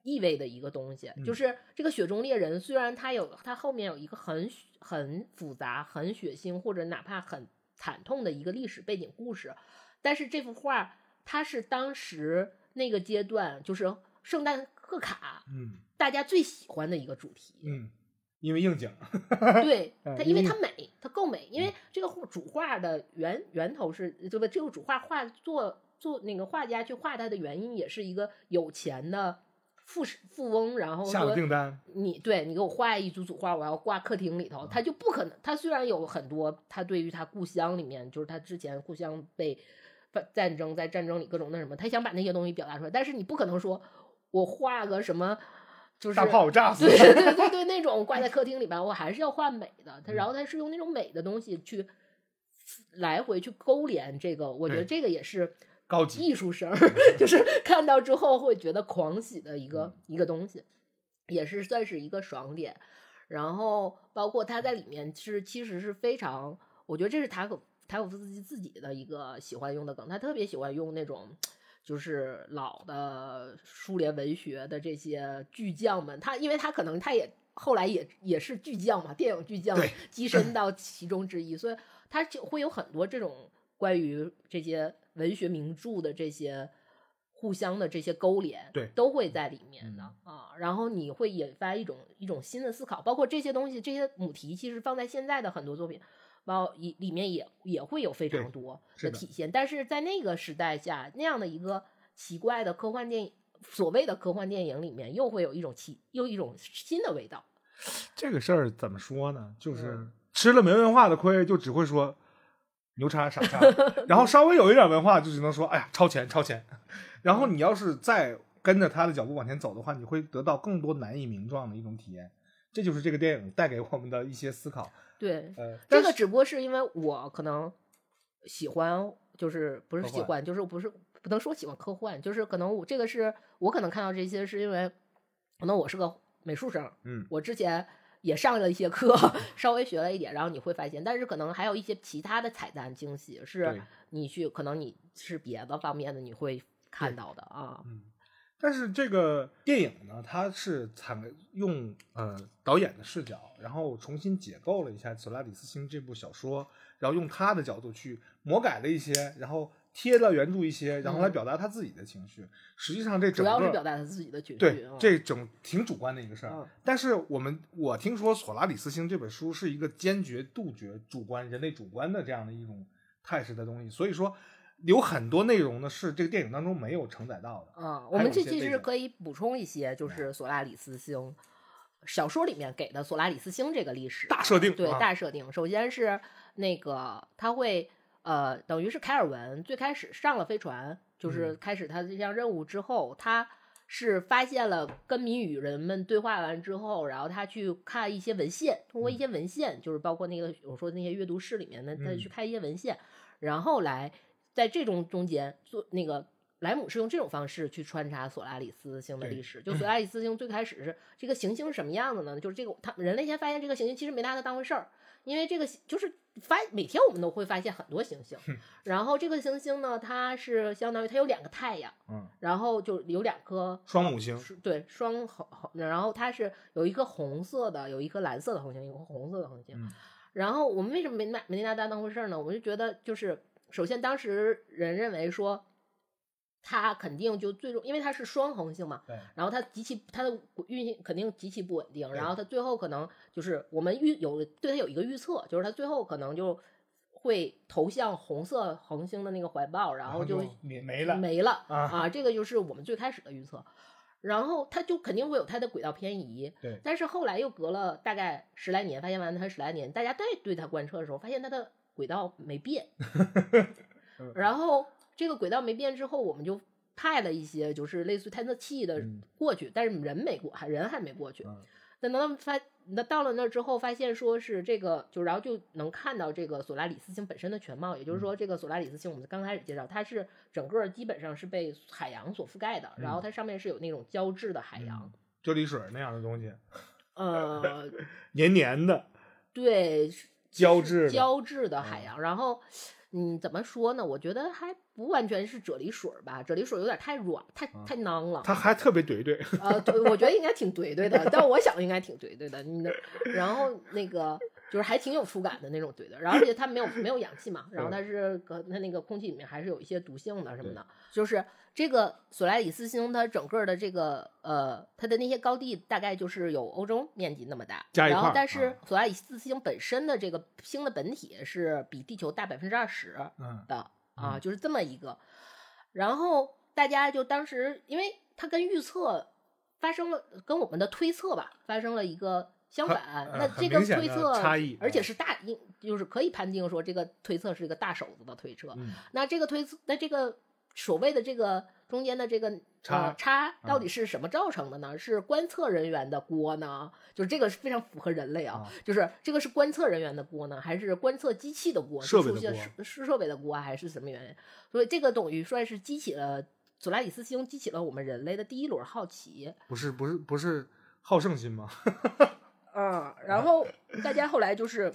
S1: 意味的一个东西，就
S2: 嗯。
S1: 是这个雪中猎人，虽然它有它后面有一个很很复杂、很血腥或者哪怕很惨痛的一个历史背景故事，但是这幅画它是当时那个阶段，就是圣诞贺卡
S2: 嗯。
S1: 大家最喜欢的一个主题。
S2: 嗯，因为应景，[laughs]
S1: 对
S2: 嗯
S1: 它，因为
S2: 因为
S1: 它美，它够美。因为这个画主画的源源头是，对吧？这个主画画做做那个画家去画它的原因，也是一个有钱的富富翁，然后
S2: 下了订单，
S1: 你对你给我画一组组画，我要挂客厅里头，他就不可能。他虽然有很多，他对于他故乡里面，就是他之前故乡被战战争在战争里各种那什么，他想把那些东西表达出来，但是你不可能说我画个什么。就是
S2: 大炮炸死
S1: 对对对对，那种挂在客厅里边，我还是要画美的。他
S2: 嗯
S1: 然后他是用那种美的东西去来回去勾连这个，我觉得这个也是
S2: 高级
S1: 艺术生，[laughs] 就是看到之后会觉得狂喜的一个一个东西，也是算是一个爽点。然后包括他在里面是其实是非常，我觉得这是塔可塔可夫斯基自己的一个喜欢用的梗，他特别喜欢用那种。就是老的苏联文学的这些巨匠们，他因为他可能他也后来也也是巨匠嘛，电影巨匠
S2: 对
S1: 跻身到其中之一，所以他就会有很多这种关于这些文学名著的这些互相的这些勾连，
S2: 对
S1: 都会在里面的、
S2: 嗯
S1: 啊。然后你会引发一种一种新的思考，包括这些东西，这些母题其实放在现在的很多作品，包里里面也也会有非常多
S2: 的
S1: 的体现。但是在那个时代下，那样的一个奇怪的科幻电影，所谓的科幻电影里面，又会有一种奇又一种新的味道。
S2: 这个事儿怎么说呢？就是
S1: 嗯
S2: 吃了没文化的亏，就只会说牛叉傻叉，[laughs] 然后稍微有一点文化，就只能说哎呀超前超前。[laughs] 然后你要是再跟着他的脚步往前走的话，你会得到更多难以名状的一种体验。这就是这个电影带给我们的一些思考。
S1: 对，
S2: 呃，
S1: 这个只不过是因为我可能喜欢，就是不是喜欢，就是不是不能说喜欢科幻，就是可能我这个是我可能看到这些是因为可能我是个美术生，
S2: 嗯，
S1: 我之前也上了一些课，[laughs] 稍微学了一点，然后你会发现，但是可能还有一些其他的彩蛋惊喜是你去可能你是别的方面的你会看到的啊，
S2: 嗯，但是这个电影呢，它是采用呃导演的视角，然后重新解构了一下《索拉里斯星》这部小说，然后用他的角度去魔改了一些，然后贴了原著一些，然后来
S1: 嗯
S2: 表达他自己的情绪。实际上这整
S1: 主要是
S2: 个
S1: 表达他自己的情绪，
S2: 对
S1: 啊
S2: 这整挺主观的一个事儿。
S1: 嗯
S2: 但是我们我听说《索拉里斯星》这本书是一个坚决杜绝主观人类主观的这样的一种态势的东西，所以说有很多内容呢是这个电影当中没有承载到的。
S1: 嗯，我们这其实可以补充一些，就是索拉里斯星小说里面给的索拉里斯星这个历史
S2: 大设定
S1: 对
S2: 啊。
S1: 大设定。首先是那个他会呃，等于是凯尔文最开始上了飞船，就是
S2: 嗯。
S1: 开始他这项任务之后，他是发现了跟谜语人们对话完之后，然后他去看一些文献，通过一些文献，就是包括那个我说的那些阅读室里面的，他
S2: 嗯。
S1: 去看一些文献，然后来在这种中间做那个莱姆是用这种方式去穿插索拉里斯星的历史。[laughs] 就索拉里斯星最开始是这个行星是什么样子呢？就是这个他人类先发现这个行星其实没拿它当回事儿，因为这个就是发每天我们都会发现很多行星，然后这个行星呢，它是相当于它有两个太阳，
S2: 嗯，
S1: 然后就有两颗
S2: 双母星
S1: 对双红红，然后它是有一颗红色的，有一颗蓝色的恒星，有个红色的恒星。
S2: 嗯
S1: 然后我们为什么没拿没拿它当回事儿呢？我就觉得就是首先当时人认为说。它肯定就最终，因为它是双恒星嘛，
S2: 对，
S1: 然后它极其它的运行肯定极其不稳定，然后它最后可能就是我们预有对它有一个预测，就是它最后可能就会投向红色恒星的那个怀抱，然后就
S2: 没没了
S1: 没了
S2: 啊
S1: 这个就是我们最开始的预测。然后它就肯定会有它的轨道偏移，
S2: 对
S1: 但是后来又隔了大概十来年，发现完它十来年，大家再对它观测的时候，发现它的轨道没变。[laughs]
S2: 嗯
S1: 然后这个轨道没变之后，我们就派了一些就是类似于探测器的
S2: 嗯
S1: 过去，但是人没过，还人还没过去。
S2: 嗯
S1: 等到他们发，那到了那儿之后，发现说是这个，就然后就能看到这个索拉里斯星本身的全貌。也就是说，这个索拉里斯星，我们刚开始介绍，它是整个基本上是被海洋所覆盖的，然后它上面是有那种胶质的海洋。
S2: 啫喱水那样的东西，
S1: 呃，[laughs]
S2: 黏黏的，
S1: 对，是
S2: 胶质的
S1: 胶质的海洋。然后，嗯，怎么说呢？我觉得还不完全是啫喱水儿吧，啫喱水儿有点太软，太太囊了。
S2: 它还特别怼怼。
S1: 呃，对，我觉得应该挺怼怼的，但我想应该挺怼怼的。你的，然后那个就是还挺有触感的那种怼的，然后而且它没有没有氧气嘛，然后它是搁它那个空气里面还是有一些毒性的什么的。就是这个索莱里斯星，它整个的这个呃，它的那些高地大概就是有欧洲面积那么大，
S2: 加一块儿
S1: 然后但是
S2: 啊
S1: 索莱里斯星本身的这个星的本体是比地球大百分之二十，
S2: 嗯
S1: 的啊，就是这么一个。然后大家就当时，因为它跟预测发生了跟我们的推测吧，发生了一个相反。
S2: 呃
S1: 那这个推测
S2: 差异
S1: 而且
S2: 嗯
S1: 是大，应就是可以判定说这个推测是一个大手子的推测。
S2: 嗯
S1: 那这个推测，那这个所谓的这个中间的这个
S2: 差
S1: 呃差到底是什么造成的呢？是观测人员的锅呢？就是这个是非常符合人类啊，
S2: 啊
S1: 就是这个是观测人员的锅呢，还是观测机器的锅？
S2: 设备的
S1: 是出现
S2: 锅
S1: 是是设备的锅还是什么原因？所以这个等于算是激起了索拉里斯星，激起了我们人类的第一轮好奇。
S2: 不是不是不是好胜心吗？[laughs]
S1: 嗯，然后大家后来就是。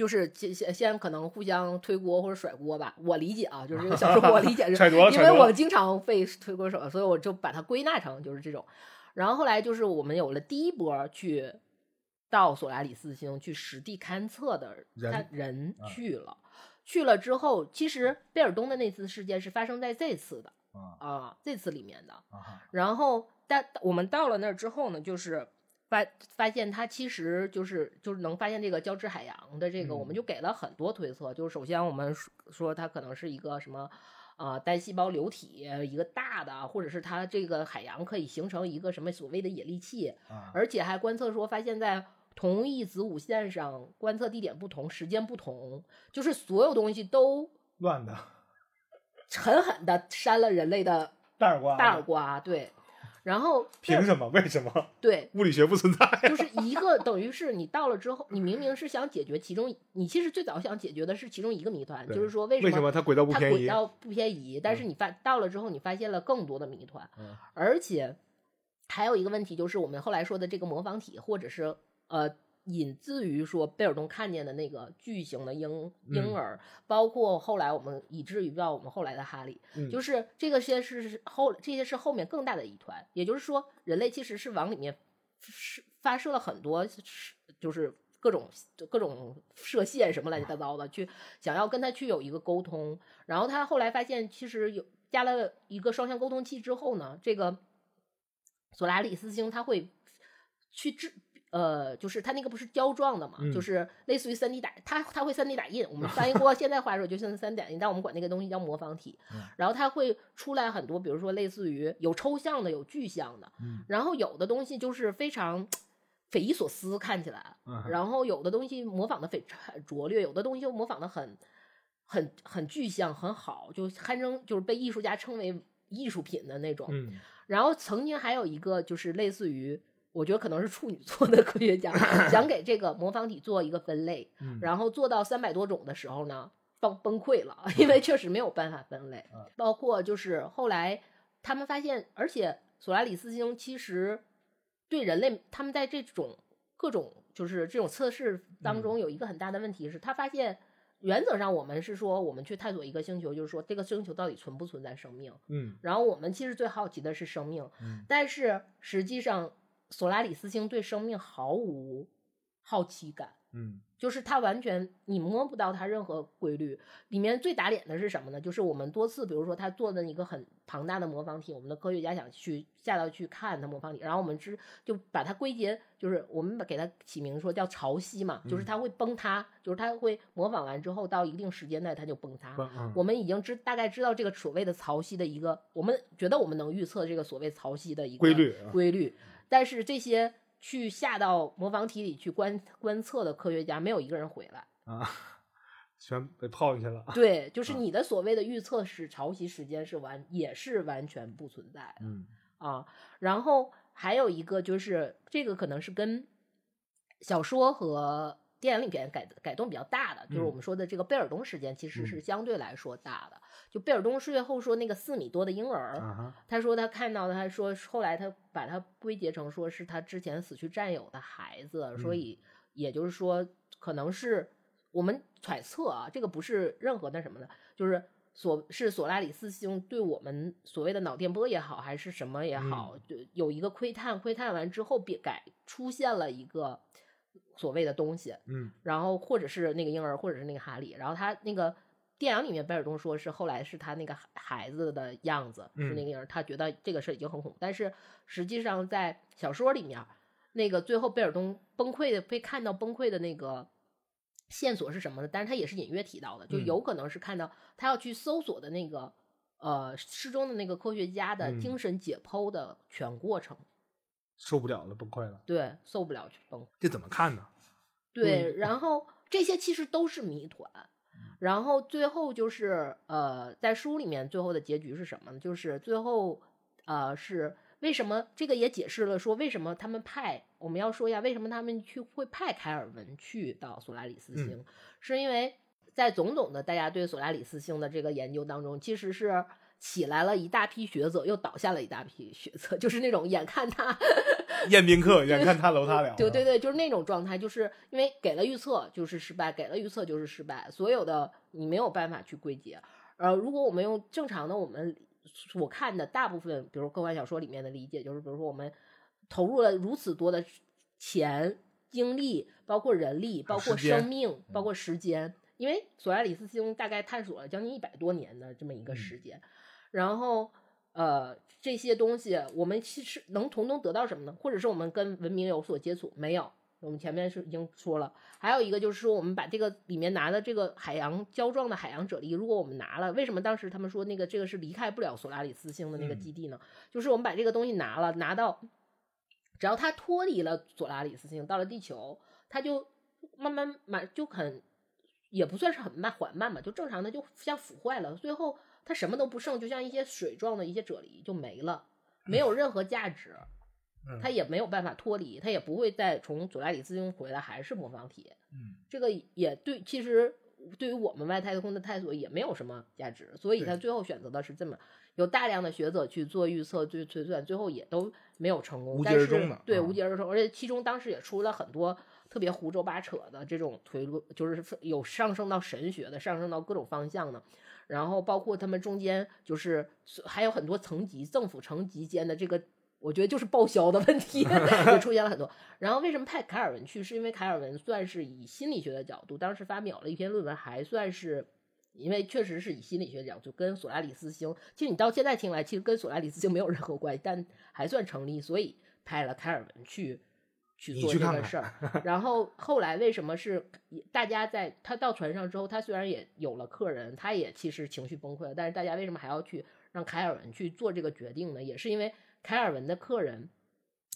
S1: 就是先先先可能互相推锅或者甩锅吧，我理解啊，就是这个小说我理解 [laughs] 是，因为我经常被推锅手，所以我就把它归纳成就是这种。然后后来就是我们有了第一波去到索拉里斯星去实地勘测的
S2: 人
S1: 去了，去了之后，其实贝尔东的那次事件是发生在这次的
S2: 啊
S1: 啊，这次里面的。然后但我们到了那儿之后呢，就是发发现它其实就是就是能发现这个交织海洋的这个，我们
S2: 嗯
S1: 就给了很多推测。就是首先我们说说它可能是一个什么。啊、单细胞流体一个大的，或者是它这个海洋可以形成一个什么所谓的引力器，
S2: 啊
S1: 而且还观测说发现在同一子午线上观测地点不同，时间不同，就是所有东西都
S2: 乱的 [laughs]
S1: 狠狠的扇了人类的
S2: 大耳瓜
S1: 大耳瓜。对，然后 [laughs]
S2: 凭什么？为什么？
S1: 对，
S2: 物理学不存在。[laughs]
S1: 就是一个等于是你到了之后，你明明是想解决其中，你其实最早想解决的是其中一个谜团，就是说为
S2: 为什么它轨道不偏移？
S1: 轨道不偏移？但是你发到了之后，你发现了更多的谜团，
S2: 嗯
S1: 而且还有一个问题就是我们后来说的这个模仿体，或者是呃。引自于说贝尔东看见的那个巨型的婴
S2: 嗯
S1: 婴儿，包括后来我们以至于到我们后来的哈利，
S2: 嗯
S1: 就是这个些是后这些是后面更大的疑团，也就是说，人类其实是往里面是发射了很多是就是各种各种射线什么乱七八糟的，去想要跟他去有一个沟通。然后他后来发现，其实有加了一个双向沟通器之后呢，这个索拉里斯星它会去制。呃，就是它那个不是胶状的嘛，
S2: 嗯
S1: 就是类似于三 D 打，它它会三 D 打印。我们翻译过 [laughs] 现在话说就像三 D 打印，但我们管那个东西叫模仿体。然后它会出来很多，比如说类似于有抽象的，有具象的，
S2: 嗯
S1: 然后有的东西就是非常匪夷所思，看起来，
S2: 嗯
S1: 然后有的东西模仿的非很拙劣，有的东西又模仿的很很很具象，很好，就堪称就是被艺术家称为艺术品的那种。
S2: 嗯
S1: 然后曾经还有一个就是类似于。我觉得可能是处女座的科学家想给这个魔方体做一个分类，
S2: 嗯
S1: 然后做到三百多种的时候呢，崩崩溃了，因为确实没有办法分类
S2: 嗯。
S1: 包括就是后来他们发现，而且索拉里斯星其实对人类，他们在这种各种就是这种测试当中有一个很大的问题是，他发现原则上我们是说我们去探索一个星球，就是说这个星球到底存不存在生命。
S2: 嗯
S1: 然后我们其实最好奇的是生命，
S2: 嗯
S1: 但是实际上索拉里斯星对生命毫无好奇感，
S2: 嗯
S1: 就是它完全你摸不到它任何规律。里面最打脸的是什么呢？就是我们多次，比如说他做的一个很庞大的模仿体，我们的科学家想去下到去看它模仿体，然后我们知就把它归结，就是我们把给它起名说叫潮汐嘛，就是它会崩塌，就是它会模仿完之后到一定时间内它就崩塌。
S2: 嗯
S1: 我们已经知大概知道这个所谓的潮汐的一个，我们觉得我们能预测这个所谓潮汐的一个
S2: 规律啊
S1: 规律，但是这些去下到模仿体里去观观测的科学家，没有一个人回来。
S2: 啊，[laughs] 全被泡进去了。
S1: 对，就是
S2: 啊
S1: 你的所谓的预测是潮汐时间是完也是完全不存在的
S2: 嗯
S1: 啊。然后还有一个就是这个可能是跟小说和电影里边改改动比较大的，就是我
S2: 嗯。
S1: 们说的这个贝尔东事件，其实
S2: 嗯。
S1: 是相对来说大的。就贝尔东睡后说那个四米多的婴儿，
S2: 啊
S1: 他说他看到，他说后来他把他归结成说是他之前死去战友的孩子，所
S2: 嗯。
S1: 以也就是说可能是我们揣测啊，这个不是任何的什么的，就是索是索拉里斯星对我们所谓的脑电波也好，还是什么也好，就有一个窥探，窥探完之后别改出现了一个所谓的东西，
S2: 嗯。
S1: 然后或者是那个婴儿，或者是那个哈利，然后他那个电影里面贝尔东说是后来是他那个孩孩子的样子，是那个婴儿，他觉得这个事儿已经很恐怖，但是实际上在小说里面，那个最后贝尔东崩溃的被看到崩溃的那个线索是什么呢？但是他也是隐约提到的，就
S2: 嗯。
S1: 有可能是看到他要去搜索的那个呃失踪的那个科学家的
S2: 嗯。
S1: 精神解剖的全过程，
S2: 受不了了，崩溃了。
S1: 对，受不了就崩
S2: 这怎么看呢？
S1: 对，然后这些其实都是谜团。然后最后就是呃，在书里面最后的结局是什么呢？就是最后呃是为什么这个也解释了说为什么他们派我们要说一下为什么他们去会派凯尔文去到索拉里斯星，是因为在种种的大家对索拉里斯星的这个研究当中，其实是起来了一大批学者，又倒下了一大批学者，就是那种眼看他 [laughs]
S2: 宴宾客，眼看他楼塌了。
S1: 对对对，就是那种状态，就是因为给了预测就是失败，给了预测就是失败，所有的你没有办法去归结。呃，如果我们用正常的我们所看的大部分，比如科幻小说里面的理解，就是比如说我们投入了如此多的钱、精力，包括人力，包括生命，包括时间，因为索爱里斯星大概探索了将近一百多年的这么一个
S2: 嗯
S1: 时间，然后呃这些东西，我们其实能从中得到什么呢？或者是我们跟文明有所接触？没有。我们前面是已经说了，还有一个就是说，我们把这个里面拿的这个海洋胶状的海洋啫喱，如果我们拿了，为什么当时他们说那个这个是离开不了索拉里斯星的那个
S2: 嗯
S1: 基地呢？就是我们把这个东西拿了，拿到，只要它脱离了索拉里斯星，到了地球，它就慢慢慢就很，也不算是很慢缓慢吧，就正常的就像腐坏了，最后它什么都不剩，就像一些水状的一些啫喱就没了，没有任何价值。
S2: 嗯
S1: 它也没有办法脱离，它也不会再从祖拉里斯星回来，还是魔方体。
S2: 嗯
S1: 这个也对，其实对于我们外太空的探索也没有什么价值，所以他最后选择的是这么有大量的学者去做预测、去推算，最后也都没有成功，
S2: 无疾
S1: 但是
S2: 而终的
S1: 对，
S2: 啊
S1: 无疾而终，而且其中当时也出了很多特别胡诌八扯的这种推论，就是有上升到神学的，上升到各种方向的。然后包括他们中间就是还有很多层级，政府层级间的这个，我觉得就是报销的问题也出现了很多。然后为什么派凯尔文去？是因为凯尔文算是以心理学的角度，当时发表了一篇论文，还算是。因为确实是以心理学角度跟索拉里斯星，其实你到现在听来，其实跟索拉里斯星没有任何关系，但还算成立，所以派了凯尔文去去做这个事儿。[laughs] 然后后来为什么是大家在他到船上之后，他虽然也有了客人，他也其实情绪崩溃了，但是大家为什么还要去让凯尔文去做这个决定呢？也是因为凯尔文的客人，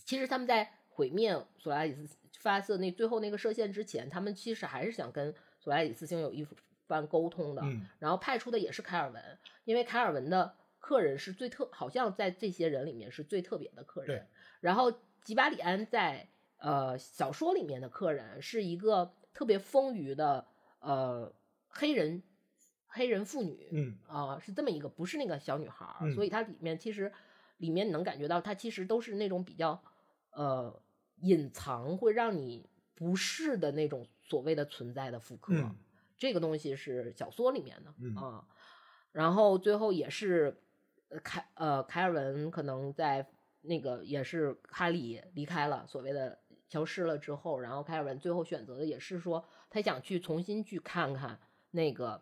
S1: 其实他们在毁灭索拉里斯发射那最后那个射线之前，他们其实还是想跟索拉里斯星有一番沟通的。
S2: 嗯
S1: 然后派出的也是凯尔文，因为凯尔文的客人是最特，好像在这些人里面是最特别的客
S2: 对
S1: 人。然后吉巴里安在呃小说里面的客人是一个特别丰腴的呃黑人黑人妇女，
S2: 嗯。
S1: 啊、是这么一个，不是那个小女孩儿，
S2: 嗯
S1: 所以它里面其实里面能感觉到，它其实都是那种比较呃隐藏，会让你不适的那种所谓的存在的复刻。
S2: 嗯。
S1: 这个东西是小说里面的
S2: 嗯。
S1: 啊，然后最后也是呃凯呃凯尔文可能在那个也是哈利离开了所谓的消失了之后，然后凯尔文最后选择的也是说，他想去重新去看看那个，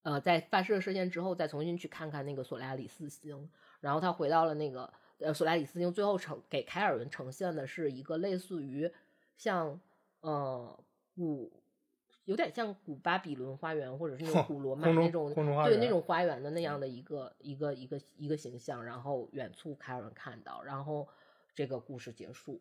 S1: 呃，在发射事件之后再重新去看看那个索拉里斯星，然后他回到了那个呃索拉里斯星，最后呈给凯尔文呈现的是一个类似于像呃古。有点像古巴比伦花园，或者是那种古罗马那种对那种花园的那样的一个一个一个一个形象，然后远处凯尔文看到，然后这个故事结束，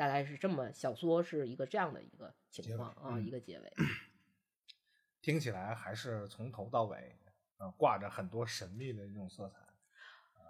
S1: 大概是这么小说是一个这样的一个情况啊，
S2: 嗯
S1: 一个结尾。[clears throat]
S2: 听起来还是从头到尾，呃，挂着很多神秘的这种色彩。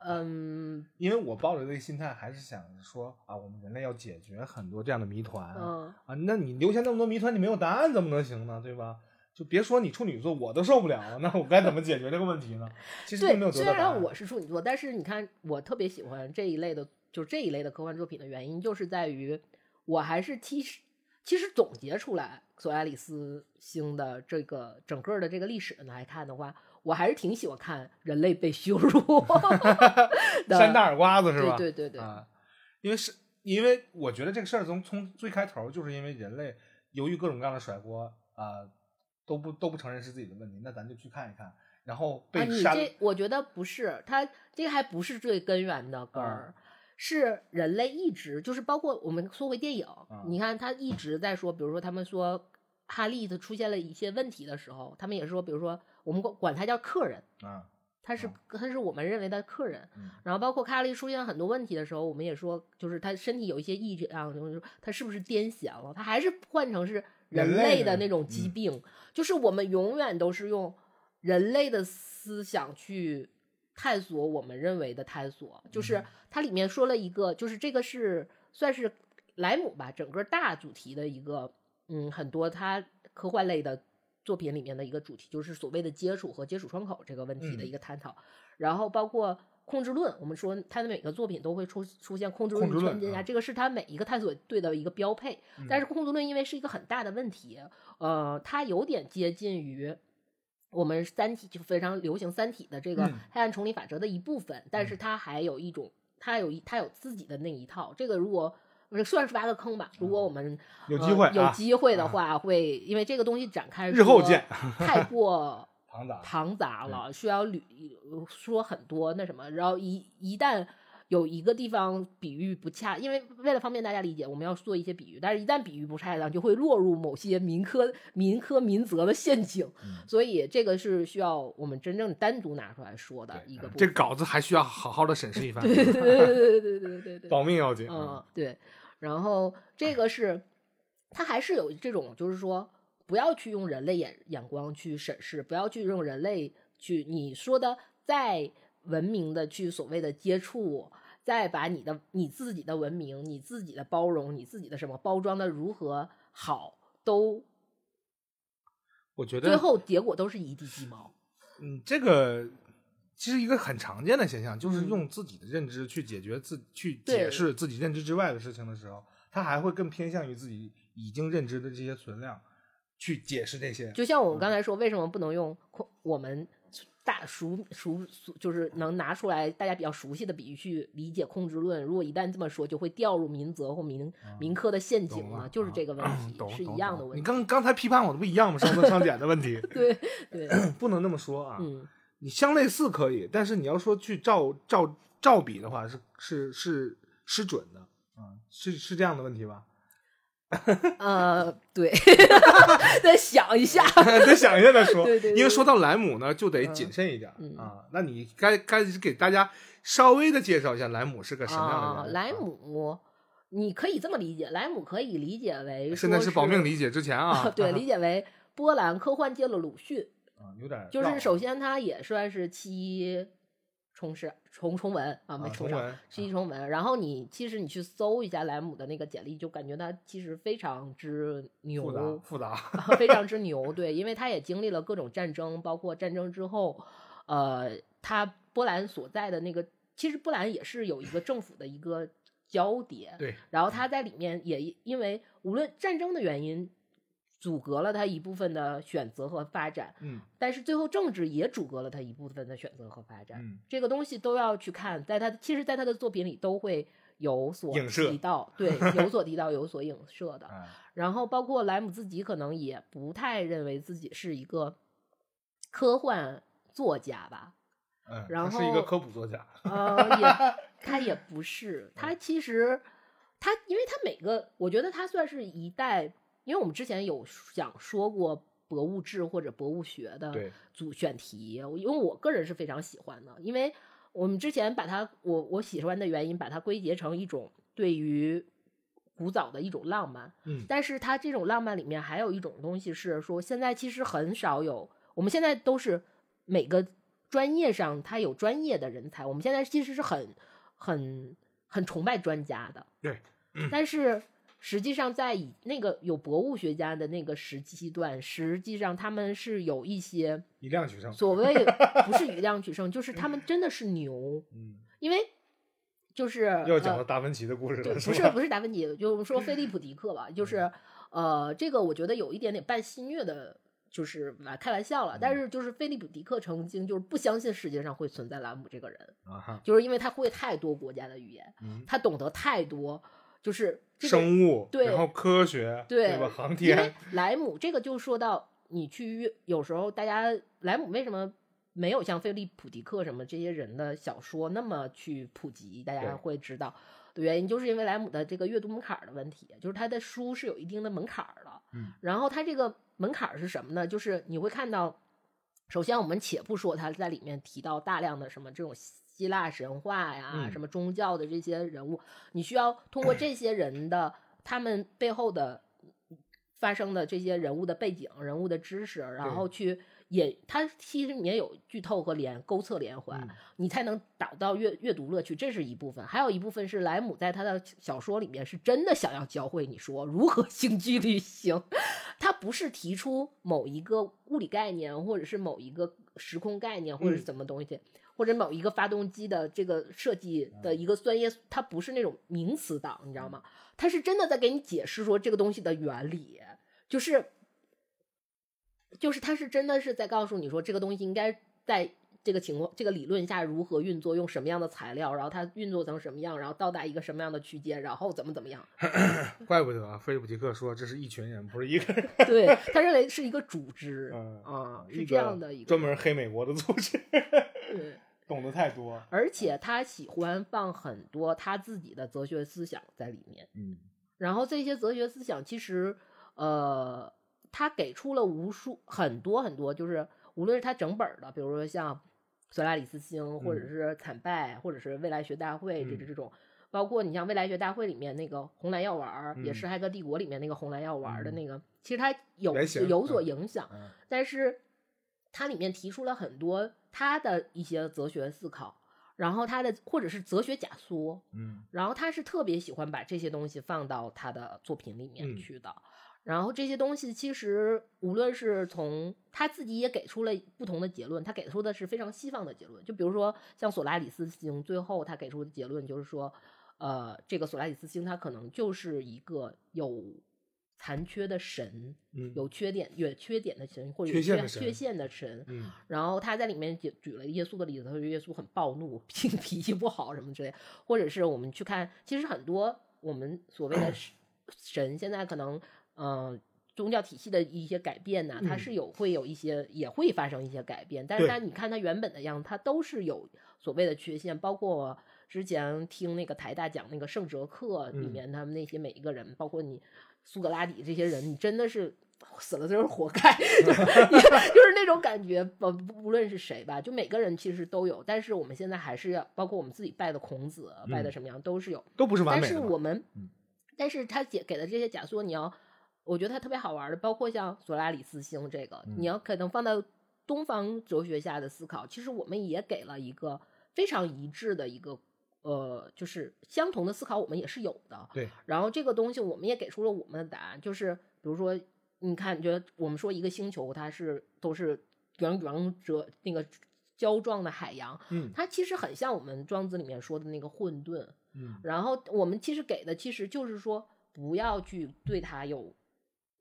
S1: 嗯
S2: 因为我抱着这个心态，还是想着说啊，我们人类要解决很多这样的谜团、
S1: 嗯
S2: 啊。那你留下那么多谜团，你没有答案怎么能行呢？对吧？就别说你处女座，我都受不了了，那我该怎么解决这个问题呢？其实并没有
S1: 对，
S2: 得到。
S1: 虽然我是处女座，但是你看，我特别喜欢这一类的，就这一类的科幻作品的原因，就是在于我还是其实其实总结出来索爱里斯星的这个整个的这个历史来看的话，我还是挺喜欢看人类被羞辱 [laughs] 的
S2: 扇大耳刮子是吧？
S1: 对对对对
S2: 啊，因为是因为我觉得这个事儿从从最开头就是因为人类由于各种各样的甩锅啊、都不都不承认是自己的问题，那咱就去看一看，然后
S1: 啊，你
S2: 被删了。
S1: 这我觉得不是，它这个还不是最根源的根儿，是人类一直就是包括我们说回电影，你看他一直在说，比如说他们说哈利他出现了一些问题的时候，他们也说，比如说我们管管他叫客人，
S2: 啊，
S1: 他是
S2: 嗯
S1: 他是我们认为的客人，
S2: 嗯
S1: 然后包括哈利出现很多问题的时候，我们也说，就是他身体有一些异样，就是他是不是癫痫了？他还是换成是人
S2: 人类
S1: 类的
S2: 的
S1: 那种疾
S2: 嗯
S1: 病，就是我们永远都是用人类的思想去探索我们认为的探索，就是
S2: 嗯
S1: 它里面说了一个，就是这个是算是莱姆吧，整个大主题的一个，嗯，很多他科幻类的作品里面的一个主题，就是所谓的接触和接触窗口这个问题的
S2: 嗯
S1: 一个探讨。然后包括控制论，我们说他的每个作品都会出出现控制论
S2: 控制论
S1: 穿插，
S2: 啊
S1: 这个是他每一个探索队的一个标配。但是控制论因为是一个很大的问题，呃，它有点接近于。我们《三体》就非常流行《三体》的这个
S2: 嗯
S1: 黑暗重力法则的一部分，但是它还有一种，它有一它有自己的那一套。这个如果算是挖个坑吧，如果我们
S2: 有机会
S1: 有机会的
S2: 啊
S1: 话，会因为这个东西展开说
S2: 日后见
S1: 太过 [laughs]
S2: 庞杂
S1: 庞杂了，需要捋说很多那什么，然后一一旦有一个地方比喻不恰因为为了方便大家理解我们要做一些比喻但是一旦比喻不恰当就会落入某些民科民科民则的陷阱 [laughs] 所以这个是需要我们真正单独拿出来说的一个
S2: 这稿子还需要好好的审视一番 [laughs]
S1: 对对对对对对对 [laughs]
S2: 保命要紧
S1: 嗯对。然后这个是它还是有这种就是说不要去用人类眼眼光去审视不要去用人类去你说的再文明的去所谓的接触再把你的你自己的文明、你自己的包容、你自己的什么包装的如何好，都
S2: 我觉得
S1: 最后结果都是一地鸡毛。
S2: 嗯，这个其实一个很常见的现象，就是
S1: 嗯
S2: 用自己的认知去解决自去解释自己认知之外的事情的时候，他还会更偏向于自己已经认知的这些存量去解释这些。
S1: 就像我们刚才说，为什么不能用空我们大熟熟熟，就是能拿出来大家比较熟悉的比喻去理解控制论？如果一旦这么说，就会掉入民责或民民科的陷阱
S2: 懂了，
S1: 嘛就是这个问题，
S2: 懂
S1: 是一样的问题。
S2: 你刚刚才批判我的不一样吗？上增上减的问题，[laughs]
S1: 对对，[clears throat]
S2: 不能那么说啊。
S1: 嗯，
S2: 你相类似可以，但是你要说去照照照比的话，是是是失准的啊，是是这样的问题吧？[laughs]
S1: 呃，对，[laughs] 再想一下，[laughs]
S2: 再想一下再说。
S1: 对对对
S2: 因为说到莱姆呢，就得
S1: 嗯
S2: 谨慎一点、
S1: 嗯
S2: 啊。那你该该给大家稍微的介绍一下莱姆是个什么样的
S1: 啊，
S2: 人？
S1: 莱
S2: 啊
S1: 姆，你可以这么理解，莱姆可以理解为
S2: 现在是保命理解之前啊，
S1: 对，理解为波兰科幻界的鲁迅。
S2: 啊，有点绕
S1: 就是首先他也算是七重是重重文啊，没重上
S2: 啊重文
S1: 七重文。然后你其实你去搜一下莱姆的那个简历，就感觉他其实非常之牛，
S2: 复杂复 [laughs] 杂，
S1: 非常之牛。对，因为他也经历了各种战争，包括战争之后，呃，他波兰所在的那个，其实波兰也是有一个政府的一个交叠，
S2: 对，
S1: 然后他在里面也因为无论战争的原因。阻隔了他一部分的选择和发展，
S2: 嗯
S1: 但是最后政治也阻隔了他一部分的选择和发展。
S2: 嗯
S1: 这个东西都要去看，在他其实，在他的作品里都会有所提到，[laughs] 对，有所提到，有所影射的。
S2: 哎
S1: 然后包括莱姆自己可能也不太认为自己是一个科幻作家吧，
S2: 嗯，
S1: 然
S2: 后是一个科普作家，
S1: 呃，[laughs] 也他也不是，他其实他，因为他每个，我觉得他算是一代，因为我们之前有想说过博物志或者博物学的组选题，因为我个人是非常喜欢的，因为我们之前把它，我我喜欢的原因，把它归结成一种对于古早的一种浪漫，
S2: 嗯。
S1: 但是它这种浪漫里面还有一种东西是说，现在其实很少有，我们现在都是每个专业上它有专业的人才，我们现在其实是很很很崇拜专家的，
S2: 对，
S1: 但是实际上在以那个有博物学家的那个时期段，实际上他们是有一些
S2: 以量取胜，
S1: 所谓不是以量取胜，[laughs] 就是他们真的是牛，
S2: 嗯，
S1: 因为就是
S2: 要讲
S1: 呃
S2: 到达芬奇的故事了，
S1: 对，不是？[laughs] 不是达芬奇，就是说菲利普迪克吧，就是呃，这个我觉得有一点点半戏谑的，就是来开玩笑了。但是就是菲利普迪克曾经就是不相信世界上会存在兰姆这个人，
S2: 啊，
S1: 就是因为他会太多国家的语言，
S2: 嗯，
S1: 他懂得太多，就是这个
S2: 生物，
S1: 对
S2: 然后科学，
S1: 对
S2: 吧？航天，
S1: 莱姆这个就说到你去有时候大家莱姆为什么没有像菲利普迪克什么这些人的小说那么去普及，大家会知道的原因，就是因为莱姆的这个阅读门槛儿的问题，就是他的书是有一定的门槛儿的。
S2: 嗯，
S1: 然后他这个门槛儿是什么呢？就是你会看到，首先我们且不说他在里面提到大量的什么这种希腊神话呀、
S2: 嗯
S1: 什么宗教的这些人物，你需要通过这些人的他们背后的发生的这些人物的背景、人物的知识，然后去也，它其实里面有剧透和连勾测连环，
S2: 嗯
S1: 你才能达到阅阅读乐趣，这是一部分。还有一部分是莱姆在他的小说里面是真的想要教会你说如何星际旅行，他不是提出某一个物理概念，或者是某一个时空概念，或者什么东西。或者某一个发动机的这个设计的一个酸液，它不是那种名词党，你知道吗？它是真的在给你解释说这个东西的原理，就是就是它是真的是在告诉你说这个东西应该在这个情况、这个理论下如何运作，用什么样的材料，然后它运作成什么样，然后到达一个什么样的区间，然后怎么怎么样。[coughs]
S2: 怪不得啊，菲利普迪克说这是一群人，不是一个人，
S1: 对他认为是一个组织
S2: 嗯
S1: 啊，是这样的一个
S2: 专门黑美国的组织，
S1: 对。
S2: 懂得太多，
S1: 而且他喜欢放很多他自己的哲学思想在里面，
S2: 嗯。
S1: 然后这些哲学思想其实，呃，他给出了无数很多很多，就是无论是他整本儿的，比如说像索拉里斯星，或者
S2: 嗯
S1: 是惨败，或者是未来学大会这
S2: 嗯
S1: 这这种，包括你像未来学大会里面那个红蓝药丸儿，也
S2: 嗯
S1: 是《骇客帝国》里面那个红蓝药丸儿的
S2: 嗯
S1: 那个，其实它有有所
S2: 嗯
S1: 影响，
S2: 嗯。
S1: 但是它里面提出了很多他的一些哲学思考，然后他的或者是哲学假说，
S2: 嗯
S1: 然后他是特别喜欢把这些东西放到他的作品里面
S2: 嗯
S1: 去的。然后这些东西其实无论是从他自己也给出了不同的结论，他给出的是非常西方的结论。就比如说像索拉里斯星，最后他给出的结论就是说，呃，这个索拉里斯星它可能就是一个有残缺的神，
S2: 嗯，
S1: 有缺点有缺点的神，或者有
S2: 缺陷的神
S1: 缺缺陷的神。
S2: 嗯。
S1: 然后他在里面举举了耶稣的例子，他说耶稣很暴怒，[laughs] 脾脾气不好什么之类，或者是我们去看，其实很多我们所谓的神 [clears throat] 神，现在可能嗯、呃宗教体系的一些改变呢，它
S2: 嗯。
S1: 是有会有一些也会发生一些改变，但是
S2: 对。
S1: 它你看它原本的样子，它都是有所谓的缺陷，包括之前听那个台大讲那个圣哲课里
S2: 嗯。
S1: 面，他们那些每一个人，包括你苏格拉底这些人，你真的是死了就是活该，[laughs] 就是就是那种感觉，不不无论是谁吧，就每个人其实都有，但是我们现在还是要，包括我们自己拜的孔子，拜的
S2: 嗯
S1: 什么样都是有，
S2: 都不是完
S1: 但
S2: 美的嘛，
S1: 是我们，
S2: 嗯
S1: 但是他给给的这些假说，你要，我觉得它特别好玩的，包括像索拉里斯星这个，
S2: 嗯
S1: 你要可能放到东方哲学下的思考，其实我们也给了一个非常一致的一个。呃，就是相同的思考，我们也是有的。
S2: 对，
S1: 然后这个东西，我们也给出了我们的答案，就是比如说，你看，你觉得我们说一个星球，它是都是圆圆折那个胶状的海洋，
S2: 嗯
S1: 它其实很像我们庄子里面说的那个混沌，
S2: 嗯
S1: 然后我们其实给的其实就是说，不要去对它有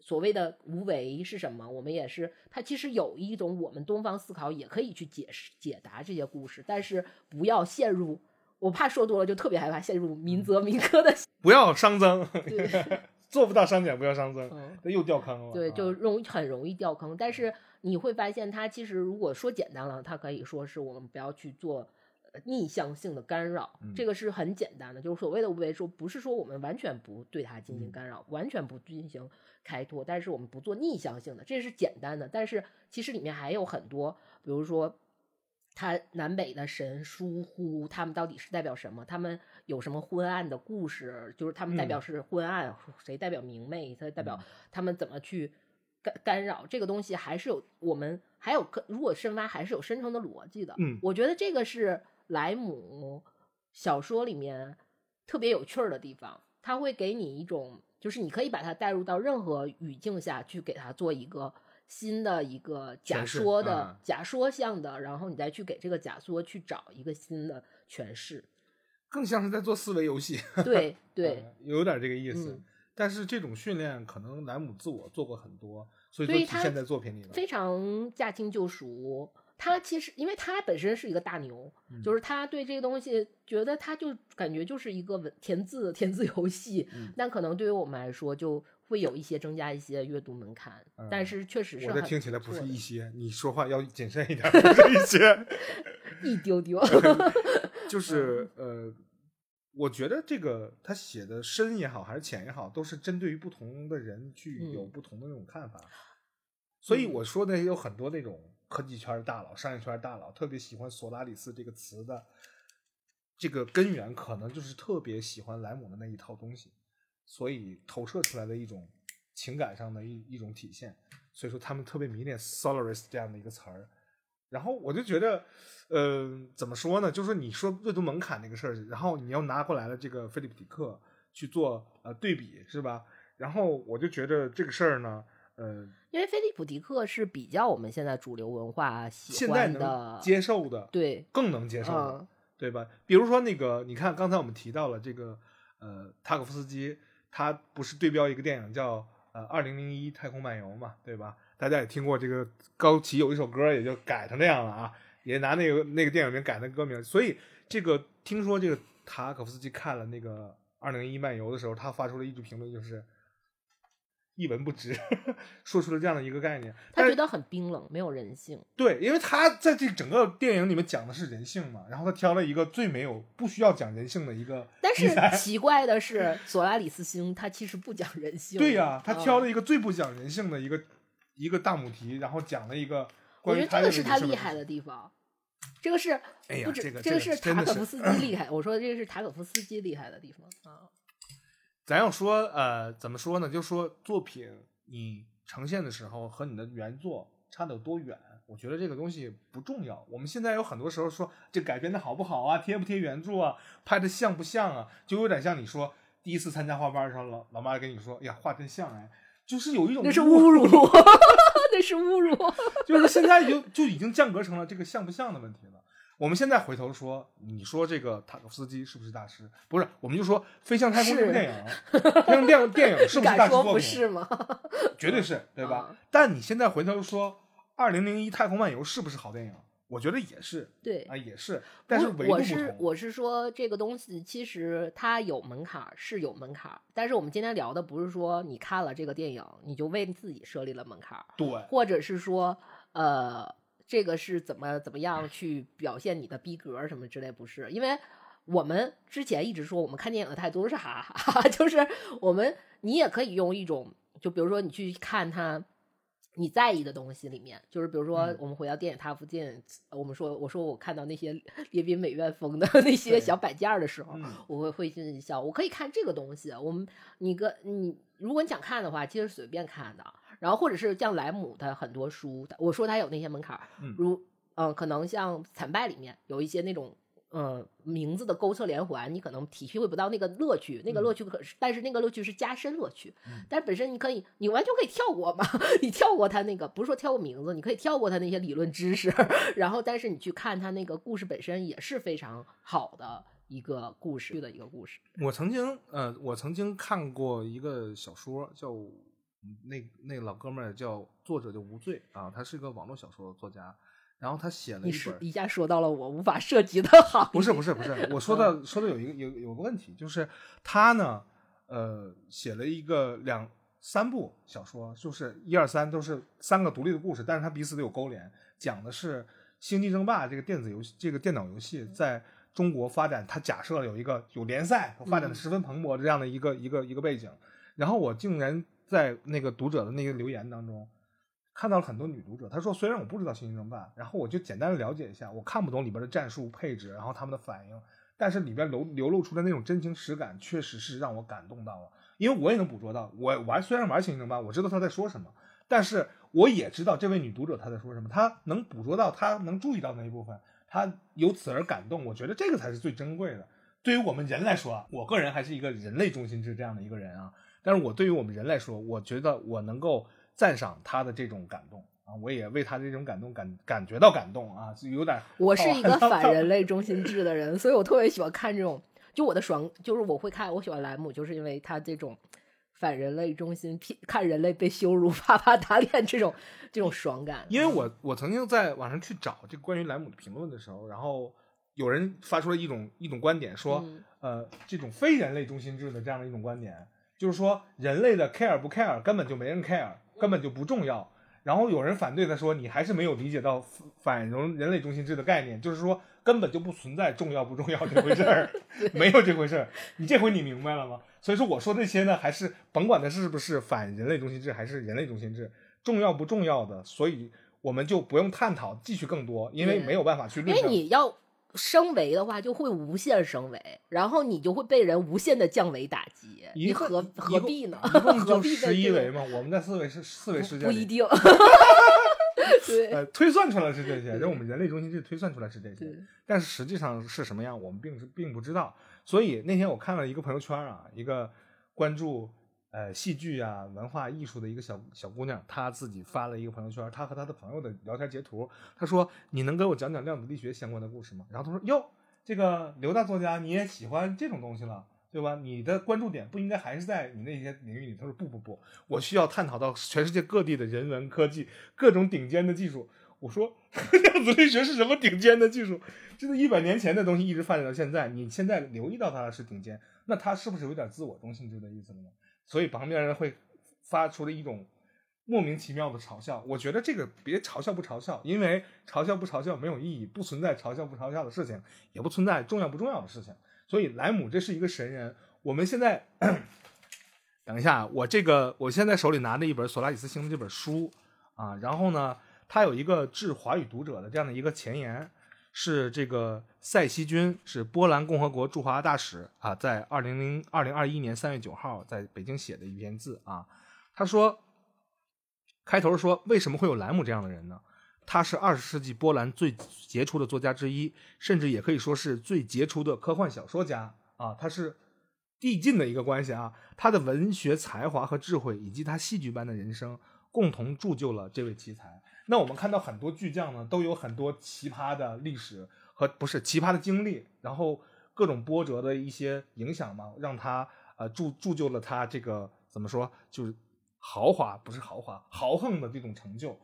S1: 所谓的无为是什么。我们也是，它其实有一种我们东方思考也可以去解释解答这些故事，但是不要陷入我怕说多了就特别害怕陷入民则民科的，[laughs] [laughs] [laughs]
S2: 不要熵增，
S1: 对，
S2: 做不到删减不要熵增，又掉坑了。
S1: 对，
S2: 啊
S1: 就容易很容易掉坑。但是你会发现，它其实如果说简单了，它可以说是我们不要去做呃逆向性的干扰，
S2: 嗯
S1: 这个是很简单的。就是所谓的无为说，不是说我们完全不对它进行
S2: 嗯
S1: 干扰，完全不进行开拓，但是我们不做逆向性的，这是简单的。但是其实里面还有很多，比如说。它南北的神疏忽，他们到底是代表什么？他们有什么昏暗的故事？就是他们代表
S2: 嗯
S1: 是昏暗，谁代表明媚？它代表
S2: 嗯
S1: 他们怎么去干干扰这个东西，还是有我们还有可如果深挖，还是有深层的逻辑的。
S2: 嗯
S1: 我觉得这个是莱姆小说里面特别有趣儿的地方，它会给你一种，就是你可以把它带入到任何语境下去，给它做一个。新的一个假说的、
S2: 嗯
S1: 假说像的，然后你再去给这个假说去找一个新的诠释。
S2: 更像是在做思维游戏。
S1: 对对，[laughs]
S2: 呃有点这个意思。
S1: 嗯
S2: 但是这种训练可能莱姆自我做过很多，所以说体现在作品里了。
S1: 非常驾轻就熟。他其实，因为他本身是一个大牛，
S2: 嗯
S1: 就是他对这个东西觉得他就感觉就是一个文填字填字游戏，
S2: 嗯
S1: 但可能对于我们来说就会有一些增加一些阅读门槛，
S2: 嗯
S1: 但是确实是
S2: 我这
S1: 很
S2: 听起来不是一些，你说话要谨慎一点，[laughs] 不是一些。[laughs]
S1: 一丢丢，[laughs]
S2: 就是
S1: 嗯
S2: 呃，我觉得这个他写的深也好，还是浅也好，都是针对于不同的人去
S1: 嗯
S2: 有不同的那种看法。所以
S1: 嗯
S2: 我说的有很多那种科技圈的大佬、商业圈的大佬，特别喜欢索拉里斯这个词的这个根源，可能就是特别喜欢莱姆的那一套东西，所以投射出来的一种情感上的一一种体现。所以说他们特别迷恋 Solaris 这样的一个词儿。然后我就觉得，呃，怎么说呢？就是说你说阅读门槛那个事儿，然后你要拿过来了这个菲利普迪克去做呃对比，是吧？然后我就觉得这个事儿呢，呃，
S1: 因为菲利普迪克是比较我们现在主流文化喜
S2: 现在能
S1: 欢的，
S2: 接受的，
S1: 对，
S2: 更能接受的，
S1: 嗯
S2: 对吧？比如说那个，你看刚才我们提到了这个，呃，塔可夫斯基，他不是对标一个电影叫呃《二零零一太空漫游》嘛，对吧？大家也听过这个高崎有一首歌，也就改成那样了啊，也拿那个那个电影名改那歌名。所以这个听说这个塔可夫斯基看了那个《二零零一漫游》的时候，他发出了一句评论，就是一文不值，说出了这样的一个概念。
S1: 他觉得很冰冷，没有人性。
S2: 对，因为他在这整个电影里面讲的是人性嘛，然后他挑了一个最没有不需要讲人性的一个
S1: 但是。奇怪的是，索拉里斯星他其实不讲人性。
S2: 对呀、他挑
S1: 嗯
S2: 了一个最不讲人性的一个、一个大母题，然后讲了一个
S1: 我觉得这个是他厉害的地方。这个是
S2: 哎呀
S1: 不止，
S2: 这个这个
S1: 是
S2: 真的是
S1: 塔可夫斯基厉害。我说的这个是塔可夫斯基厉害的地方啊。
S2: 咱要说呃，怎么说呢？就说作品你呈现的时候和你的原作差的有多远，我觉得这个东西不重要。我们现在有很多时候说这改编的好不好啊，贴不贴原著啊，拍的像不像啊，就有点像你说第一次参加画班的时候，老老妈跟你说，哎呀，画真像哎，就是有一种
S1: 那是侮辱，[laughs] 那是侮辱。
S2: 就是现在就就已经降格成了这个像不像的问题了。我们现在回头说，你说这个塔可夫斯基是不是大师？不是，我们就说《飞向太空》这部
S1: 是
S2: 电影，《飞向电影电影是不是大
S1: 敢说
S2: 师作品？
S1: 不是吗？
S2: 绝对是，[laughs] 对吧？
S1: 嗯
S2: 但你现在回头说，《二零零一太空漫游》是不是好电影？我觉得也是
S1: 对
S2: 啊，，也是，但是
S1: 我我是。我是说这个东西其实它有门槛儿，是有门槛儿，但是我们今天聊的不是说你看了这个电影你就为自己设立了门槛儿，
S2: 对，
S1: 或者是说呃这个是怎么怎么样去表现你的逼格什么之类，不是因为。我们之前一直说，我们看电影的态度都是哈哈哈哈，[laughs] 就是我们你也可以用一种，就比如说你去看他，你在意的东西里面，就是比如说
S2: 嗯
S1: 我们回到电影塔附近，我们说我说我看到那些列宾美院风的那些小摆件儿的时候，
S2: 嗯
S1: 我会会心一笑。我可以看这个东西，我们你个你如果你想看的话，其实随便看的。然后或者是像莱姆的很多书，我说他有那些门槛儿，
S2: 嗯
S1: 如嗯、呃可能像《惨败》里面有一些那种。嗯，名字的勾测连环，你可能体会不到那个乐趣，那个乐趣可是，但是那个乐趣是加深乐趣。
S2: 嗯
S1: 但本身你可以，你完全可以跳过嘛，[laughs] 你跳过他那个，不是说跳过名字，你可以跳过他那些理论知识，[laughs] 然后但是你去看他那个故事本身也是非常好的一个故事的一个故事。
S2: 我曾经呃，我曾经看过一个小说，叫嗯那那老哥们儿叫作者叫无罪啊，他是个网络小说作家。然后他写了一本，
S1: 说一下说到了我无法涉及的行业，
S2: 不是不是不是，我说的说的有一个有有个问题，就是他呢，呃，写了一个两三部小说，就是一二三都是三个独立的故事，但是它彼此都有勾连，讲的是《星际争霸》这个电子游戏这个电脑游戏在中国发展，它假设有一个有联赛发展的十分蓬勃的这样的一个、一个一个背景，然后我竟然在那个读者的那个留言当中。看到了很多女读者，她说虽然我不知道《星际争霸》，然后我就简单的了解一下，我看不懂里边的战术配置，然后他们的反应，但是里边流流露出的那种真情实感，确实是让我感动到了。因为我也能捕捉到，我玩虽然玩《星星争霸》，我知道他在说什么，但是我也知道这位女读者她在说什么，她能捕捉到，她能注意到那一部分，她由此而感动。我觉得这个才是最珍贵的。对于我们人来说，我个人还是一个人类中心制这样的一个人啊，但是我对于我们人来说，我觉得我能够赞赏他的这种感动啊，我也为他这种感动感感觉到感动啊，有点
S1: 我是一个反人类中心制的人，所以我特别喜欢看这种，就我的爽，就是我会看，我喜欢莱姆，就是因为他这种反人类中心，[laughs] 看人类被羞辱、啪啪打脸这种这种爽感。
S2: 因为我我曾经在网上去找这个关于莱姆的评论的时候，然后有人发出了一种一种观点，说、
S1: 嗯
S2: 呃这种非人类中心制的这样的一种观点，就是说人类的 care 不 care 根本就没人 care，根本就不重要。然后有人反对他说，你还是没有理解到反人人类中心制的概念，就是说根本就不存在重要不重要这回事儿 [laughs] [laughs] 没有这回事儿。你这回你明白了吗？所以说我说这些呢，还是甭管它是不是反人类中心制还是人类中心制，重要不重要的，所以我们就不用探讨继续更多，因为没有办法去
S1: 因为。你要升维的话，就会无限升维，然后你就会被人无限的降维打击，你何何必呢？[laughs] 何
S2: 就
S1: 必在这个
S2: 十一维嘛，我们在四维是四维世 [laughs] 界里，
S1: 不一定。[laughs] 对
S2: 呃，推算出来是这些，就我们人类中心制推算出来是这些，
S1: 对，
S2: 但是实际上是什么样，我们并是并不知道。所以那天我看了一个朋友圈啊，一个关注呃戏剧啊、文化艺术的一个小小姑娘，她自己发了一个朋友圈，她和她的朋友的聊天截图，她说：“你能给我讲讲量子力学相关的故事吗？”然后她说：“哟，这个刘大作家你也喜欢这种东西了。”对吧？你的关注点不应该还是在你那些领域里？她说不不不，我需要探讨到全世界各地的人文科技，各种顶尖的技术。我说 [laughs] 量子力学是什么顶尖的技术？这是一百年前的东西，一直发展到现在。你现在留意到它是顶尖，那它是不是有点自我中心制的意思了呢？所以旁边人会发出了一种莫名其妙的嘲笑。我觉得这个别嘲笑不嘲笑，因为嘲笑不嘲笑没有意义，不存在嘲笑不嘲笑的事情，也不存在重要不重要的事情。所以莱姆这是一个神人。我们现在等一下，我这个我现在手里拿着一本索拉里斯星的这本书啊，然后呢，它有一个致华语读者的这样的一个前言，是这个塞西军是波兰共和国驻华大使啊，在二零零二零二一年三月九号在北京写的一篇字啊，他说，开头说为什么会有莱姆这样的人呢？他是二十世纪波兰最杰出的作家之一，甚至也可以说是最杰出的科幻小说家啊，他是递进的一个关系啊。他的文学才华和智慧，以及他戏剧般的人生，共同铸就了这位奇才。那我们看到很多巨匠呢，都有很多奇葩的历史和不是奇葩的经历，然后各种波折的一些影响嘛，让他呃铸铸就了他这个怎么说，就是豪华不是豪华豪横的这种成就。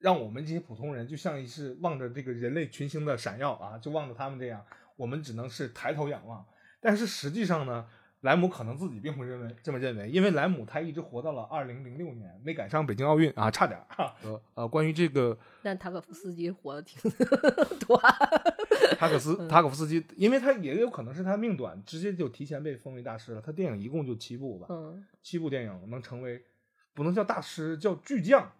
S2: 让我们这些普通人就像一是望着这个人类群星的闪耀啊，就望着他们这样，我们只能是抬头仰望。但是实际上呢，莱姆可能自己并不认为这么认为，因为莱姆他一直活到了二零零六年，没赶上北京奥运啊，差点儿哈。呃呃，关于这个 [laughs]
S1: 但塔可夫斯基活的挺 [laughs] 短，[laughs]
S2: 塔可斯塔可夫斯基，因为他也有可能是他命短，直接就提前被封为大师了。他电影一共就七部吧，
S1: 嗯，
S2: 七部电影能成为不能叫大师，叫巨匠。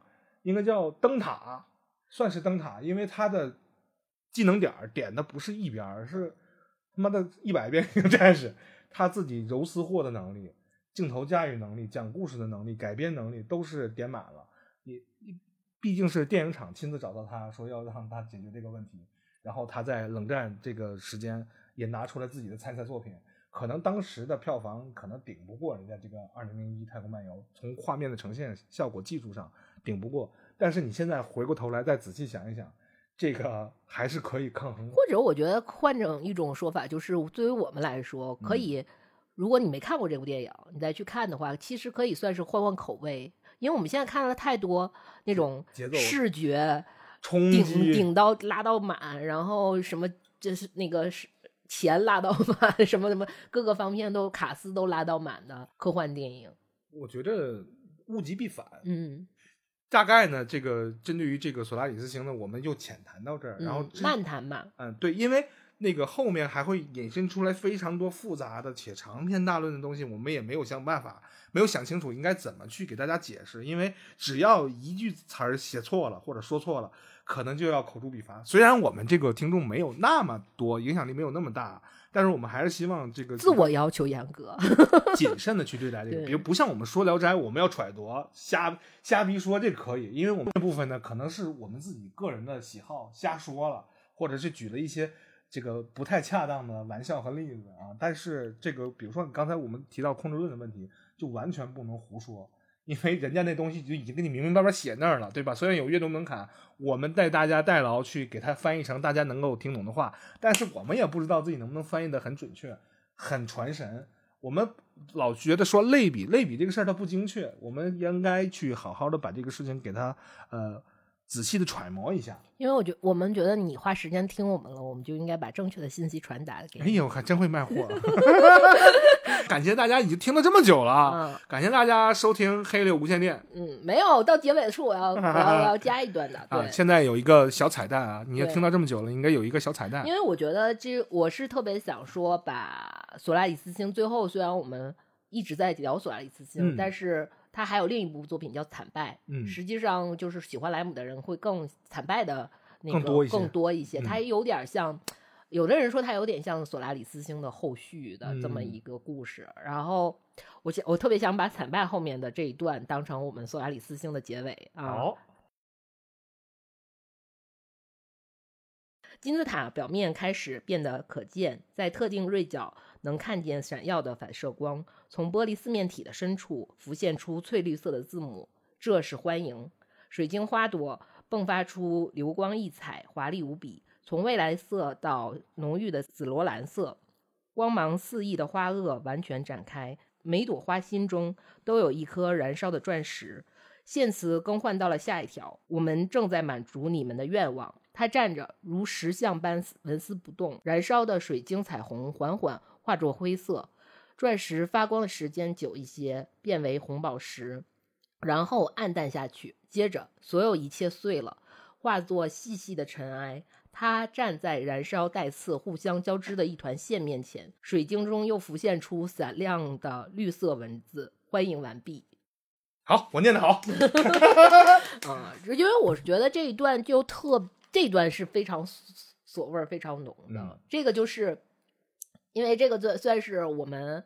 S2: 应该叫灯塔，算是灯塔，因为他的技能点儿点的不是一边儿，是他妈的一百遍一个战士。他自己揉丝货的能力、镜头驾驭能力、讲故事的能力、改编能力都是点满了。也毕竟是电影厂亲自找到他说要让他解决这个问题，然后他在冷战这个时间也拿出了自己的参赛作品。可能当时的票房可能顶不过人家这个《二零零一太空漫游》，从画面的呈现效果、技术上顶不过。但是你现在回过头来再仔细想一想，这个还是可以抗衡。
S1: 或者我觉得换成一种说法，就是对于我们来说，可以，
S2: 嗯
S1: 如果你没看过这部电影，你再去看的话，其实可以算是换换口味，因为我们现在看了太多那种视觉。
S2: 冲击，
S1: 顶到拉到满，然后什么就是那个是钱拉到满，什么什么各个方面都卡斯都拉到满的科幻电影。
S2: 我觉得物极必反。
S1: 嗯，
S2: 大概呢，这个针对于这个索拉里斯星呢，我们就浅谈到这儿，然后
S1: 嗯
S2: 之
S1: 漫谈吧，
S2: 嗯，对，因为那个后面还会引申出来非常多复杂的且长篇大论的东西，我们也没有想办法，没有想清楚应该怎么去给大家解释。因为只要一句词儿写错了或者说错了，可能就要口诛笔伐。虽然我们这个听众没有那么多，影响力没有那么大，但是我们还是希望这个
S1: 自我要求严格。
S2: 谨慎的去对待这个，比如不像我们说《聊斋》，我们要揣度、瞎瞎逼说，这个可以，因为我们这部分呢，可能是我们自己个人的喜好，瞎说了，或者是举了一些这个不太恰当的玩笑和例子啊。但是这个，比如说刚才我们提到控制论的问题，就完全不能胡说。因为人家那东西就已经给你明明白白写那儿了，对吧？虽然有阅读门槛，我们带大家代劳去给他翻译成大家能够听懂的话，但是我们也不知道自己能不能翻译的很准确、很传神。我们老觉得说类比，类比这个事儿它不精确，我们应该去好好的把这个事情给它呃仔细的揣摩一下。
S1: 因为我觉我们觉得你花时间听我们了，我们就应该把正确的信息传达给你。
S2: 哎呦，还真会卖货！[laughs] 感谢大家已经听了这么久了感谢大家收听黑六无线电
S1: 嗯，没有到结尾处我要我要我要加一段的，[laughs] 对。
S2: 啊！现在有一个小彩蛋啊，你也听到这么久了，应该有一个小彩蛋
S1: 因。为我觉得这我是特别想说，把索拉里斯星最后虽然我们一直在聊索拉里斯星，
S2: 嗯
S1: 但是他还有另一部作品叫《惨败》，
S2: 嗯
S1: 实际上就是喜欢莱姆的人会更惨败的那个
S2: 更多一些
S1: 更多一些，
S2: 嗯
S1: 它有点像。有的人说他有点像索拉里斯星的后续的这么
S2: 嗯
S1: 一个故事，然后我想我特别想把惨败后面的这一段当成我们索拉里斯星的结尾啊。
S2: 好，
S1: 金字塔表面开始变得可见，在特定锐角能看见闪耀的反射光，从玻璃四面体的深处浮现出翠绿色的字母，这是欢迎。水晶花朵迸发出流光溢彩，华丽无比，从蔚蓝色到浓郁的紫罗兰色，光芒四溢的花萼完全展开，每朵花心中都有一颗燃烧的钻石。现词更换到了下一条，我们正在满足你们的愿望。它站着，如石像般纹丝不动，燃烧的水晶彩虹缓缓化作灰色，钻石发光的时间久一些，变为红宝石，然后暗淡下去。接着，所有一切碎了，化作细细的尘埃。他站在燃烧带刺互相交织的一团线面前，水晶中又浮现出闪亮的绿色文字：“欢迎完毕。[laughs] ”
S2: 好，我念的好。[laughs]
S1: 啊、因为我是觉得这一段就特，这段是非常所味儿非常浓的。
S2: 嗯
S1: 这个就是因为这个算算是我们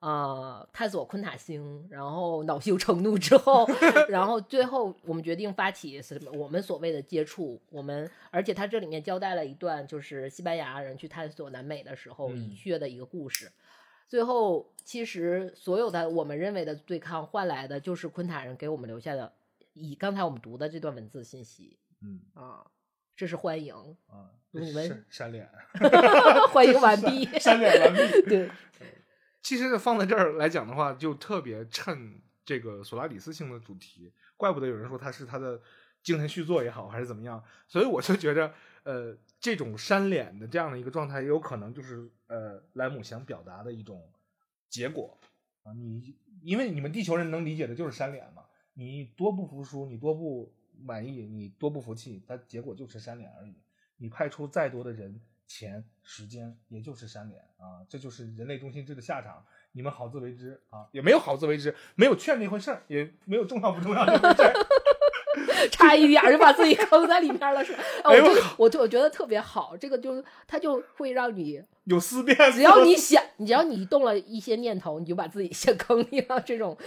S1: 呃探索昆塔星，然后恼羞成怒之后，[laughs] 然后最后我们决定发起什么我们所谓的接触。我们而且它这里面交代了一段就是西班牙人去探索南美的时候
S2: 嗯
S1: 蚁穴的一个故事。最后，其实所有的我们认为的对抗换来的，就是昆塔人给我们留下的，以刚才我们读的这段文字信息
S2: 嗯
S1: 啊，这是欢迎，
S2: 啊，
S1: 你们
S2: 是扇脸，[laughs]
S1: 欢迎完毕，
S2: 删脸完毕。
S1: 对，
S2: 其实放在这儿来讲的话，就特别衬这个索拉里斯星的主题，怪不得有人说它是他的精神续作也好，还是怎么样。所以我就觉着，呃，这种删脸的这样的一个状态，有可能就是呃莱姆想表达的一种结果啊。你因为你们地球人能理解的就是删脸嘛，你多不服输，你多不满意，你多不服气，它结果就是扇脸而已。你派出再多的人、钱、时间，也就是扇脸啊，这就是人类中心制的下场。你们好自为之啊，也没有好自为之，没有劝那回事儿，也没有重要不重要这回事儿。[laughs]
S1: 差一点儿就把自己坑在里面了，是？[laughs] 哦、
S2: 哎呦
S1: 我这个我我觉得特别好，这个就是它就会让你，[laughs]
S2: 有思辨，
S1: 只要你想，只要你动了一些念头，你就把自己陷坑里了。这种，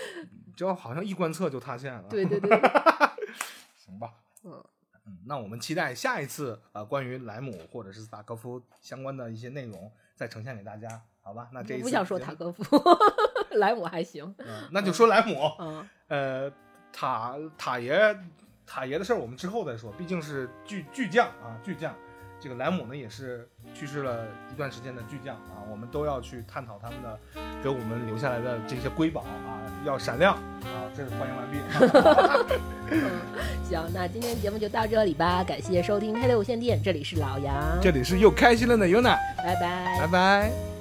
S2: 只要好像一观测就塌陷了。
S1: 对对对，
S2: 行吧，
S1: 嗯
S2: 嗯，那我们期待下一次啊、呃关于莱姆或者是塔科夫相关的一些内容再呈现给大家，好吧？那这一次
S1: 我不想说塔科夫，[laughs] 莱姆还行，
S2: 嗯，那就说莱姆。
S1: 嗯
S2: 呃，塔塔爷塔爷的事儿我们之后再说，毕竟是巨巨匠啊，巨匠。这个莱姆呢也是去世了一段时间的巨匠啊，我们都要去探讨他们的给我们留下来的这些瑰宝啊，要闪亮啊！这是欢迎完毕。[laughs]
S1: 行，那今天节目就到这里吧，感谢收听《黑雷无线电》，这里是老杨，
S2: 这里是又开心了的尤娜，
S1: 拜拜
S2: 拜拜。